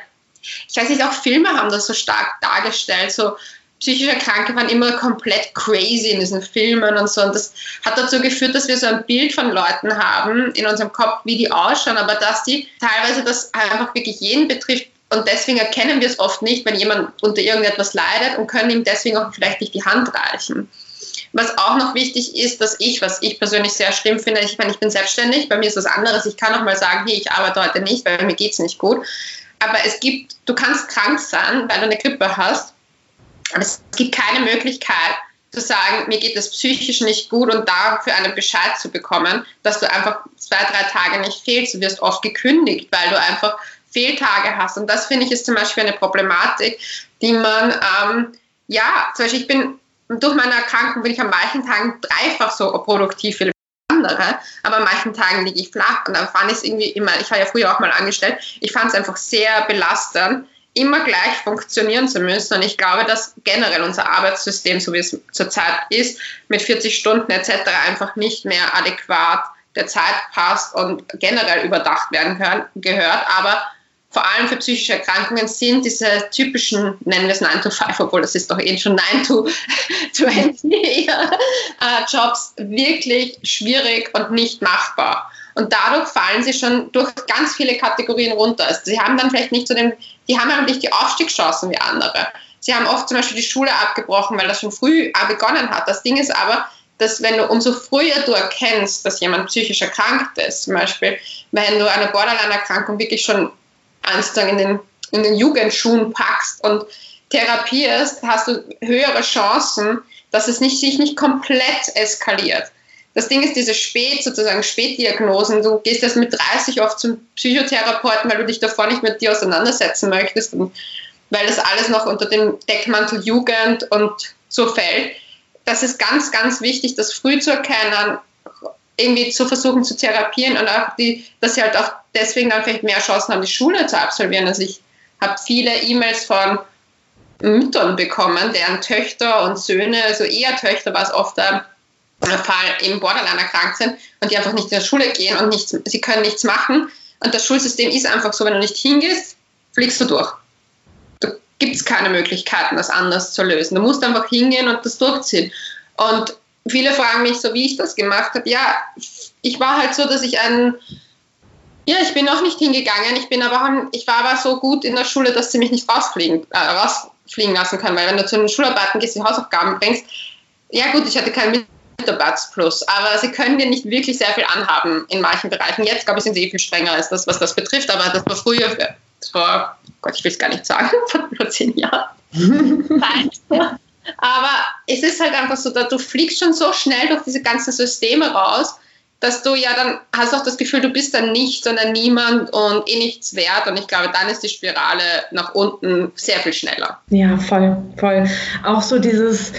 ich weiß nicht, auch Filme haben das so stark dargestellt, so psychische Kranke waren immer komplett crazy in diesen Filmen und so. Und das hat dazu geführt, dass wir so ein Bild von Leuten haben in unserem Kopf, wie die ausschauen, aber dass die teilweise das einfach wirklich jeden betrifft. Und deswegen erkennen wir es oft nicht, wenn jemand unter irgendetwas leidet und können ihm deswegen auch vielleicht nicht die Hand reichen. Was auch noch wichtig ist, dass ich, was ich persönlich sehr schlimm finde, ich meine, ich bin selbstständig, bei mir ist was anderes. Ich kann auch mal sagen, hey, ich arbeite heute nicht, weil mir geht es nicht gut. Aber es gibt, du kannst krank sein, weil du eine Grippe hast aber es gibt keine Möglichkeit zu sagen, mir geht es psychisch nicht gut und dafür einen Bescheid zu bekommen, dass du einfach zwei, drei Tage nicht fehlst. Du wirst oft gekündigt, weil du einfach Fehltage hast. Und das finde ich ist zum Beispiel eine Problematik, die man, ähm, ja, zum Beispiel ich bin durch meine Erkrankung bin ich an manchen Tagen dreifach so produktiv wie andere, aber an manchen Tagen liege ich flach und dann fand ich es irgendwie immer, ich war ja früher auch mal angestellt, ich fand es einfach sehr belastend, immer gleich funktionieren zu müssen. Und ich glaube, dass generell unser Arbeitssystem, so wie es zurzeit ist, mit 40 Stunden etc. einfach nicht mehr adäquat der Zeit passt und generell überdacht werden gehört. Aber vor allem für psychische Erkrankungen sind diese typischen, nennen wir es 9 to 5, obwohl das ist doch eh schon 9 to 20 äh, Jobs, wirklich schwierig und nicht machbar. Und dadurch fallen sie schon durch ganz viele Kategorien runter. Also sie haben dann vielleicht nicht so den, die haben halt nicht die Aufstiegschancen wie andere. Sie haben oft zum Beispiel die Schule abgebrochen, weil das schon früh begonnen hat. Das Ding ist aber, dass wenn du umso früher du erkennst, dass jemand psychisch erkrankt ist, zum Beispiel, wenn du eine Borderline-Erkrankung wirklich schon in den, in den Jugendschuhen packst und therapierst, hast du höhere Chancen, dass es nicht, sich nicht komplett eskaliert. Das Ding ist, diese Spät, sozusagen Spätdiagnosen, du gehst erst mit 30 oft zum Psychotherapeuten, weil du dich davor nicht mit dir auseinandersetzen möchtest und weil das alles noch unter dem Deckmantel Jugend und so fällt. Das ist ganz, ganz wichtig, das früh zu erkennen, irgendwie zu versuchen zu therapieren und auch die, dass sie halt auch deswegen dann vielleicht mehr Chancen haben, die Schule zu absolvieren. Also ich habe viele E-Mails von Müttern bekommen, deren Töchter und Söhne, also eher Töchter war es oft da, Fall im Borderline erkrankt sind und die einfach nicht in der Schule gehen und nichts, sie können nichts machen. Und das Schulsystem ist einfach so, wenn du nicht hingehst, fliegst du durch. Da gibt es keine Möglichkeiten, das anders zu lösen. Du musst einfach hingehen und das durchziehen. Und viele fragen mich so, wie ich das gemacht habe. Ja, ich war halt so, dass ich einen, ja, ich bin auch nicht hingegangen. Ich bin aber, ich war aber so gut in der Schule, dass sie mich nicht rausfliegen, äh, rausfliegen lassen können. Weil wenn du zu den Schularbeiten gehst, die Hausaufgaben bringst, ja gut, ich hatte keinen Mitarbeits Plus, aber sie können dir nicht wirklich sehr viel anhaben in manchen Bereichen. Jetzt, glaube ich, sind sie eh viel strenger als das, was das betrifft, aber das war früher, vor, Gott, ich will es gar nicht sagen, vor zehn Jahren. aber es ist halt einfach so, du fliegst schon so schnell durch diese ganzen Systeme raus, dass du ja dann hast auch das Gefühl, du bist dann nichts, sondern niemand und eh nichts wert. Und ich glaube, dann ist die Spirale nach unten sehr viel schneller. Ja, voll, voll. Auch so dieses,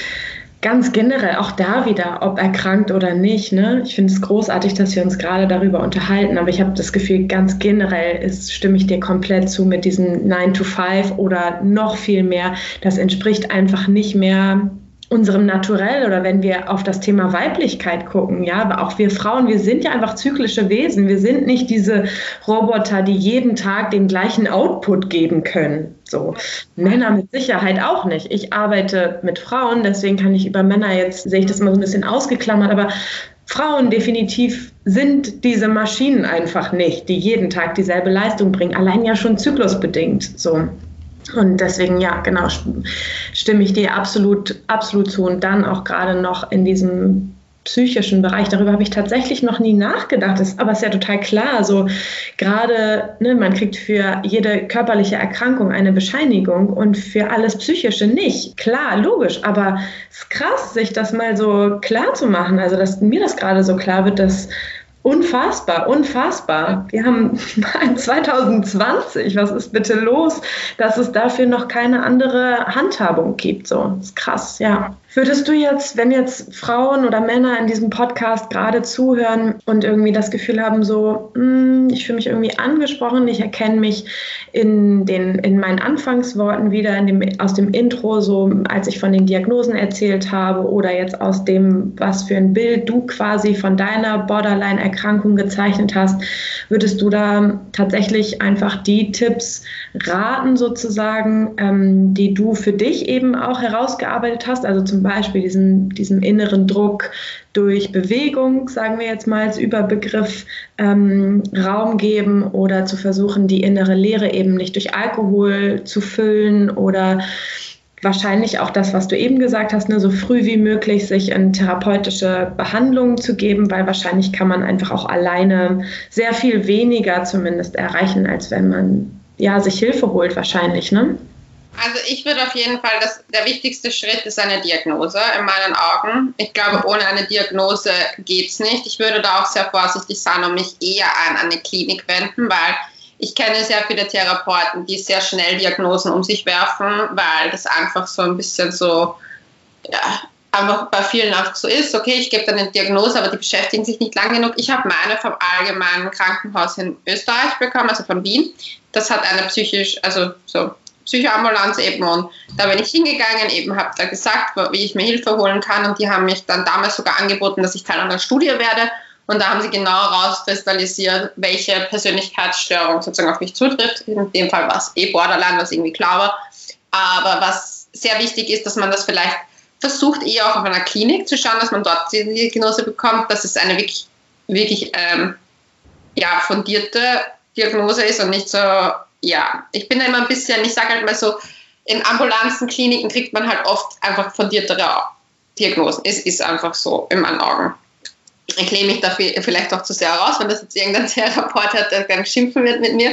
ganz generell, auch da wieder, ob erkrankt oder nicht. Ne? Ich finde es großartig, dass wir uns gerade darüber unterhalten, aber ich habe das Gefühl, ganz generell ist, stimme ich dir komplett zu mit diesem 9 to 5 oder noch viel mehr. Das entspricht einfach nicht mehr unserem Naturell oder wenn wir auf das Thema Weiblichkeit gucken, ja, aber auch wir Frauen, wir sind ja einfach zyklische Wesen. Wir sind nicht diese Roboter, die jeden Tag den gleichen Output geben können. So. Männer mit Sicherheit auch nicht. Ich arbeite mit Frauen, deswegen kann ich über Männer jetzt, sehe ich das immer so ein bisschen ausgeklammert, aber Frauen definitiv sind diese Maschinen einfach nicht, die jeden Tag dieselbe Leistung bringen, allein ja schon zyklusbedingt. So. Und deswegen, ja, genau, stimme ich dir absolut, absolut zu. Und dann auch gerade noch in diesem psychischen Bereich. Darüber habe ich tatsächlich noch nie nachgedacht. Das, aber es ist ja total klar. So gerade, ne, man kriegt für jede körperliche Erkrankung eine Bescheinigung und für alles Psychische nicht. Klar, logisch. Aber es ist krass, sich das mal so klar zu machen. Also, dass mir das gerade so klar wird, dass Unfassbar, unfassbar. Wir haben 2020. Was ist bitte los, dass es dafür noch keine andere Handhabung gibt? So, das ist krass, ja. Würdest du jetzt, wenn jetzt Frauen oder Männer in diesem Podcast gerade zuhören und irgendwie das Gefühl haben, so, hm, ich fühle mich irgendwie angesprochen, ich erkenne mich in, den, in meinen Anfangsworten wieder, in dem, aus dem Intro, so als ich von den Diagnosen erzählt habe oder jetzt aus dem, was für ein Bild du quasi von deiner Borderline-Erkrankung gezeichnet hast, würdest du da tatsächlich einfach die Tipps raten, sozusagen, ähm, die du für dich eben auch herausgearbeitet hast, also zum Beispiel diesen, diesem inneren Druck durch Bewegung, sagen wir jetzt mal als Überbegriff, ähm, Raum geben oder zu versuchen, die innere Leere eben nicht durch Alkohol zu füllen oder wahrscheinlich auch das, was du eben gesagt hast, ne, so früh wie möglich sich in therapeutische Behandlungen zu geben, weil wahrscheinlich kann man einfach auch alleine sehr viel weniger zumindest erreichen, als wenn man ja sich Hilfe holt wahrscheinlich, ne? Also ich würde auf jeden Fall, das, der wichtigste Schritt ist eine Diagnose in meinen Augen. Ich glaube, ohne eine Diagnose geht es nicht. Ich würde da auch sehr vorsichtig sein und mich eher an eine Klinik wenden, weil ich kenne sehr viele Therapeuten, die sehr schnell Diagnosen um sich werfen, weil das einfach so ein bisschen so, ja, einfach bei vielen einfach so ist, okay, ich gebe dann eine Diagnose, aber die beschäftigen sich nicht lang genug. Ich habe meine vom Allgemeinen Krankenhaus in Österreich bekommen, also von Wien. Das hat eine psychisch, also so Psychoambulanz eben und da bin ich hingegangen, eben habe da gesagt, wie ich mir Hilfe holen kann und die haben mich dann damals sogar angeboten, dass ich Teil einer Studie werde und da haben sie genau rauskristallisiert, welche Persönlichkeitsstörung sozusagen auf mich zutrifft. In dem Fall war es eh Borderline, was irgendwie klar war. Aber was sehr wichtig ist, dass man das vielleicht versucht, eher auch auf einer Klinik zu schauen, dass man dort die Diagnose bekommt, dass es eine wirklich, wirklich ähm, ja, fundierte Diagnose ist und nicht so ja, ich bin da immer ein bisschen, ich sage halt mal so, in ambulanten Kliniken kriegt man halt oft einfach fundiertere Diagnosen. Es ist einfach so in meinen Augen. Ich lehne mich dafür vielleicht auch zu sehr raus, wenn das jetzt irgendein Therapeut hat, der dann schimpfen wird mit mir.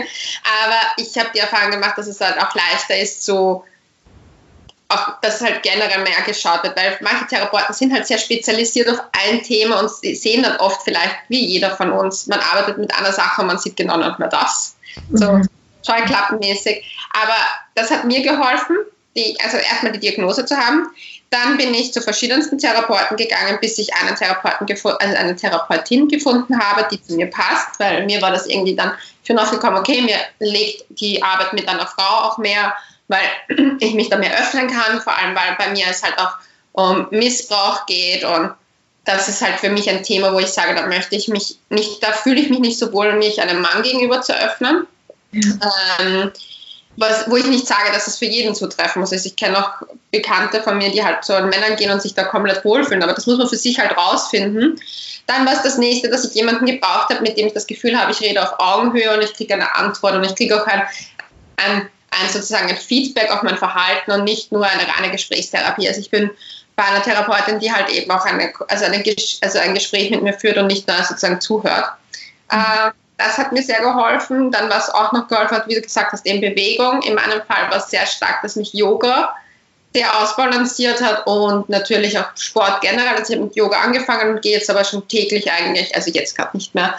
Aber ich habe die Erfahrung gemacht, dass es halt auch leichter ist, so auch, dass halt generell mehr geschaut wird, weil manche Therapeuten sind halt sehr spezialisiert auf ein Thema und sehen dann oft vielleicht, wie jeder von uns, man arbeitet mit einer Sache und man sieht genau noch mehr das. So, mhm scheuklappenmäßig. Aber das hat mir geholfen, die, also erstmal die Diagnose zu haben. Dann bin ich zu verschiedensten Therapeuten gegangen, bis ich einen Therapeuten also eine Therapeutin gefunden habe, die zu mir passt, weil mir war das irgendwie dann schon aufgekommen, okay, mir legt die Arbeit mit einer Frau auch mehr, weil ich mich da mehr öffnen kann, vor allem weil bei mir es halt auch um Missbrauch geht und das ist halt für mich ein Thema, wo ich sage, da möchte ich mich nicht, da fühle ich mich nicht so wohl, mich einem Mann gegenüber zu öffnen. Ähm, was, wo ich nicht sage, dass es für jeden zutreffen muss. Also ich kenne auch Bekannte von mir, die halt zu Männern gehen und sich da komplett wohlfühlen, aber das muss man für sich halt rausfinden. Dann war es das nächste, dass ich jemanden gebraucht habe, mit dem ich das Gefühl habe, ich rede auf Augenhöhe und ich kriege eine Antwort und ich kriege auch ein, ein, ein sozusagen ein Feedback auf mein Verhalten und nicht nur eine reine Gesprächstherapie. Also ich bin bei einer Therapeutin, die halt eben auch eine, also, eine, also ein Gespräch mit mir führt und nicht nur sozusagen zuhört. Mhm. Ähm, das hat mir sehr geholfen. Dann, was auch noch geholfen hat, wie du gesagt hast, eben Bewegung. In meinem Fall war es sehr stark, dass mich Yoga sehr ausbalanciert hat und natürlich auch Sport generell. Also ich habe mit Yoga angefangen und gehe jetzt aber schon täglich eigentlich, also jetzt gerade nicht mehr.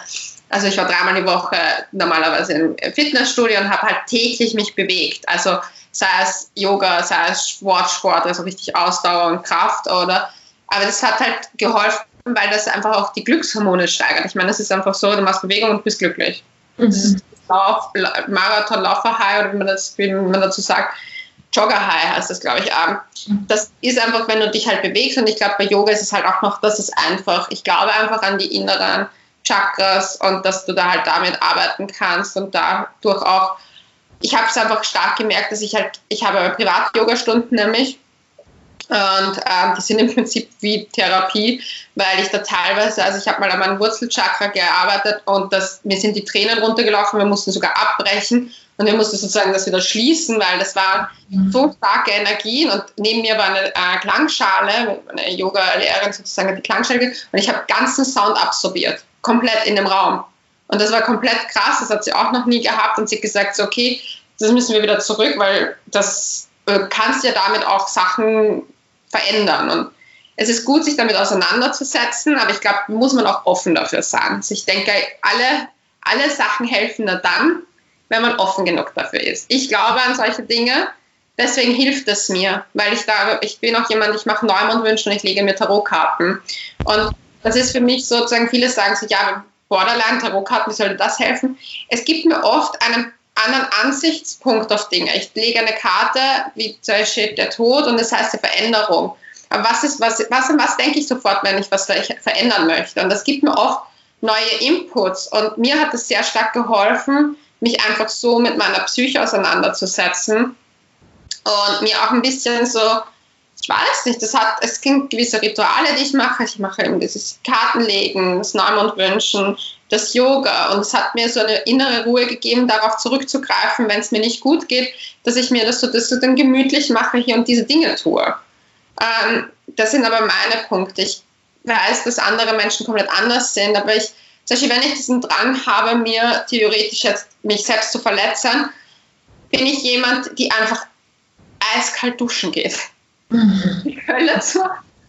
Also ich war dreimal die Woche normalerweise im Fitnessstudio und habe halt täglich mich bewegt. Also sei es Yoga, sei es Sport, Sport, also richtig Ausdauer und Kraft oder. Aber das hat halt geholfen, weil das einfach auch die Glückshormone steigert. Ich meine, es ist einfach so, du machst Bewegung und bist glücklich. Mhm. Das ist Lauf, Marathon, Laufer-High oder wie man, das, wie man dazu sagt, Jogger-High heißt das, glaube ich. Das ist einfach, wenn du dich halt bewegst und ich glaube, bei Yoga ist es halt auch noch, dass es einfach, ich glaube einfach an die inneren Chakras und dass du da halt damit arbeiten kannst und dadurch auch, ich habe es einfach stark gemerkt, dass ich halt, ich habe Privat-Yoga-Stunden nämlich und ähm, die sind im Prinzip wie Therapie, weil ich da teilweise, also ich habe mal an meinem Wurzelchakra gearbeitet und das, mir sind die Tränen runtergelaufen, wir mussten sogar abbrechen. und wir mussten sozusagen das wieder schließen, weil das waren mhm. so starke Energien und neben mir war eine äh, Klangschale, eine Yoga-Lehrerin sozusagen die Klangschale und ich habe ganzen Sound absorbiert, komplett in dem Raum. Und das war komplett krass, das hat sie auch noch nie gehabt und sie hat gesagt, so, okay, das müssen wir wieder zurück, weil das äh, kannst ja damit auch Sachen verändern. Und es ist gut, sich damit auseinanderzusetzen, aber ich glaube, muss man auch offen dafür sein. Also ich denke, alle, alle Sachen helfen nur dann, wenn man offen genug dafür ist. Ich glaube an solche Dinge, deswegen hilft es mir, weil ich da, ich bin auch jemand, ich mache Neumondwünsche und ich lege mir Tarotkarten. Und das ist für mich sozusagen, viele sagen sich, ja, Borderline, Tarotkarten, wie soll das helfen? Es gibt mir oft einen anderen Ansichtspunkt auf Dinge. Ich lege eine Karte, wie zum Beispiel der Tod und das heißt die Veränderung. Aber was ist, was, was, was denke ich sofort, wenn ich was verändern möchte? Und das gibt mir oft neue Inputs. Und mir hat es sehr stark geholfen, mich einfach so mit meiner Psyche auseinanderzusetzen und mir auch ein bisschen so, ich weiß nicht, das hat, es gibt gewisse Rituale, die ich mache. Ich mache eben dieses Kartenlegen, das Neumondwünschen, das Yoga und es hat mir so eine innere Ruhe gegeben, darauf zurückzugreifen, wenn es mir nicht gut geht, dass ich mir das so, das so dann gemütlich mache hier und diese Dinge tue. Ähm, das sind aber meine Punkte. Ich weiß, dass andere Menschen komplett anders sind, aber ich, zum Beispiel, wenn ich diesen Drang habe, mir theoretisch jetzt mich selbst zu verletzen, bin ich jemand, die einfach eiskalt duschen geht. Mhm. Die Hölle zu.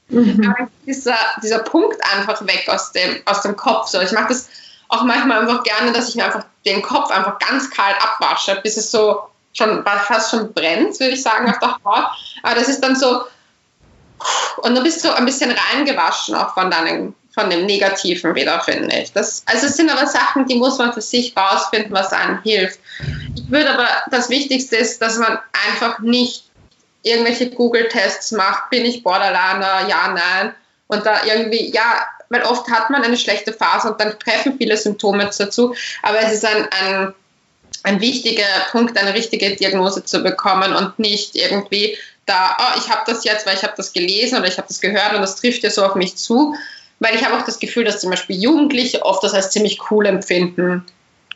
Mhm. Dieser, dieser Punkt einfach weg aus dem, aus dem Kopf. So, ich mache das auch manchmal einfach gerne, dass ich mir einfach den Kopf einfach ganz kalt abwasche, bis es so schon fast schon brennt, würde ich sagen, auf der Haut. Aber das ist dann so, und du bist so ein bisschen reingewaschen auch von deinem, von dem Negativen wieder, finde ich. Das, also es sind aber Sachen, die muss man für sich rausfinden, was einem hilft. Ich würde aber, das Wichtigste ist, dass man einfach nicht irgendwelche Google-Tests macht, bin ich Borderliner, ja, nein. Und da irgendwie, ja, weil oft hat man eine schlechte Phase und dann treffen viele Symptome dazu. Aber es ist ein, ein, ein wichtiger Punkt, eine richtige Diagnose zu bekommen und nicht irgendwie da, oh, ich habe das jetzt, weil ich habe das gelesen oder ich habe das gehört und das trifft ja so auf mich zu. Weil ich habe auch das Gefühl, dass zum Beispiel Jugendliche oft das als ziemlich cool empfinden.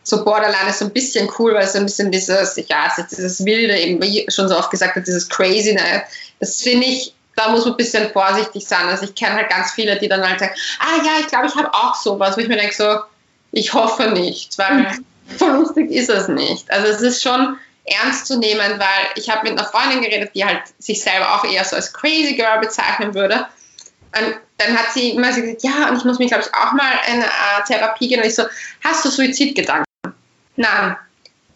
So Borderline ist so ein bisschen cool, weil es so ein bisschen dieses, ja, dieses Wilde, eben wie schon so oft gesagt hat, dieses Crazy, ne? das finde ich, da muss man ein bisschen vorsichtig sein. Also ich kenne halt ganz viele, die dann halt sagen, ah ja, ich glaube, ich habe auch sowas, wo ich mir denke so, ich hoffe nicht, weil mhm. so lustig ist es nicht. Also es ist schon, ernst zu nehmen, weil ich habe mit einer Freundin geredet, die halt sich selber auch eher so als Crazy Girl bezeichnen würde. Und dann hat sie immer so gesagt, ja, und ich muss mich, glaube ich, auch mal in eine Therapie gehen. Und ich so, hast du Suizidgedanken? Nein.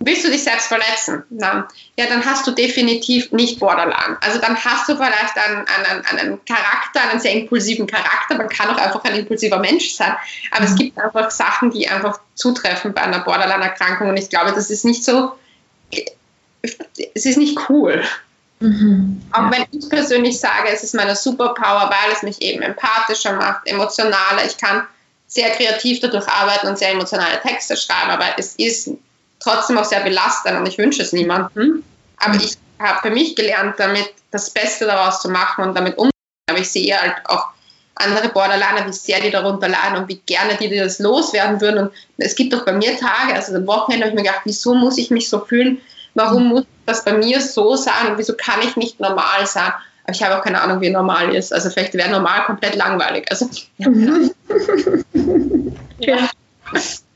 Willst du dich selbst verletzen? Nein. Ja, dann hast du definitiv nicht Borderline. Also dann hast du vielleicht einen, einen, einen Charakter, einen sehr impulsiven Charakter. Man kann auch einfach ein impulsiver Mensch sein. Aber mhm. es gibt einfach Sachen, die einfach zutreffen bei einer Borderline-Erkrankung. Und ich glaube, das ist nicht so es ist nicht cool. Mhm, auch ja. wenn ich persönlich sage, es ist meine Superpower, weil es mich eben empathischer macht, emotionaler. Ich kann sehr kreativ dadurch arbeiten und sehr emotionale Texte schreiben, aber es ist trotzdem auch sehr belastend und ich wünsche es niemandem. Aber ich habe für mich gelernt, damit das Beste daraus zu machen und damit umzugehen. Aber ich sehe halt auch andere Borderliner, wie sehr die darunter leiden und wie gerne die das loswerden würden. Und es gibt doch bei mir Tage, also am Wochenende habe ich mir gedacht, wieso muss ich mich so fühlen? Warum muss das bei mir so sein und wieso kann ich nicht normal sein? Aber ich habe auch keine Ahnung, wie normal ist. Also vielleicht wäre normal komplett langweilig. Also, ja. ja.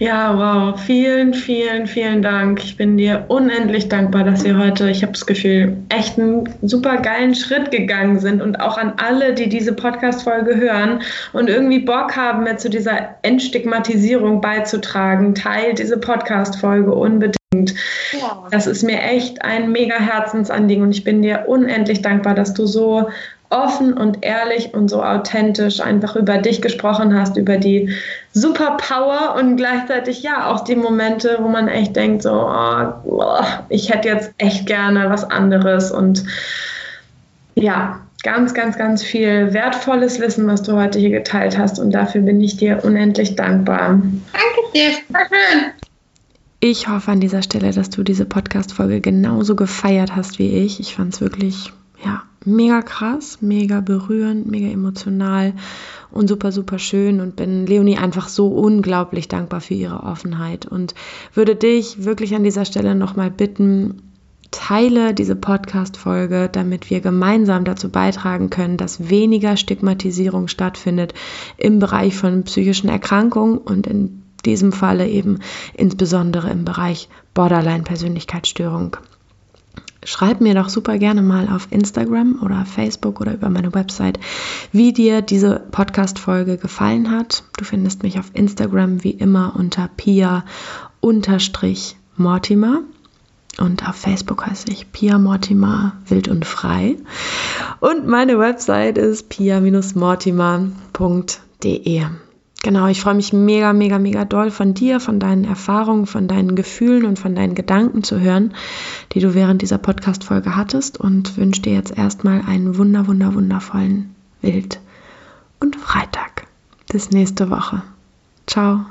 Ja, wow. Vielen, vielen, vielen Dank. Ich bin dir unendlich dankbar, dass wir heute, ich habe das Gefühl, echt einen super geilen Schritt gegangen sind und auch an alle, die diese Podcast-Folge hören und irgendwie Bock haben, mir zu dieser Entstigmatisierung beizutragen. Teilt diese Podcast-Folge unbedingt. Ja. Das ist mir echt ein mega Herzensanliegen und ich bin dir unendlich dankbar, dass du so offen und ehrlich und so authentisch einfach über dich gesprochen hast, über die Superpower und gleichzeitig ja auch die Momente, wo man echt denkt, so, oh, ich hätte jetzt echt gerne was anderes und ja, ganz, ganz, ganz viel wertvolles Wissen, was du heute hier geteilt hast und dafür bin ich dir unendlich dankbar. Danke dir, war schön. Ich hoffe an dieser Stelle, dass du diese Podcast-Folge genauso gefeiert hast wie ich. Ich fand es wirklich, ja, mega krass, mega berührend, mega emotional und super, super schön und bin Leonie einfach so unglaublich dankbar für ihre Offenheit und würde dich wirklich an dieser Stelle nochmal bitten, teile diese Podcast-Folge, damit wir gemeinsam dazu beitragen können, dass weniger Stigmatisierung stattfindet im Bereich von psychischen Erkrankungen und in diesem Falle eben insbesondere im Bereich Borderline-Persönlichkeitsstörung. Schreib mir doch super gerne mal auf Instagram oder Facebook oder über meine Website, wie dir diese Podcast-Folge gefallen hat. Du findest mich auf Instagram wie immer unter Pia-Mortimer. Und auf Facebook heiße ich Pia Mortimer Wild und Frei. Und meine Website ist pia-mortimer.de. Genau, ich freue mich mega, mega, mega doll von dir, von deinen Erfahrungen, von deinen Gefühlen und von deinen Gedanken zu hören, die du während dieser Podcast-Folge hattest und wünsche dir jetzt erstmal einen wunder, wunder, wundervollen Wild- und Freitag. Bis nächste Woche. Ciao.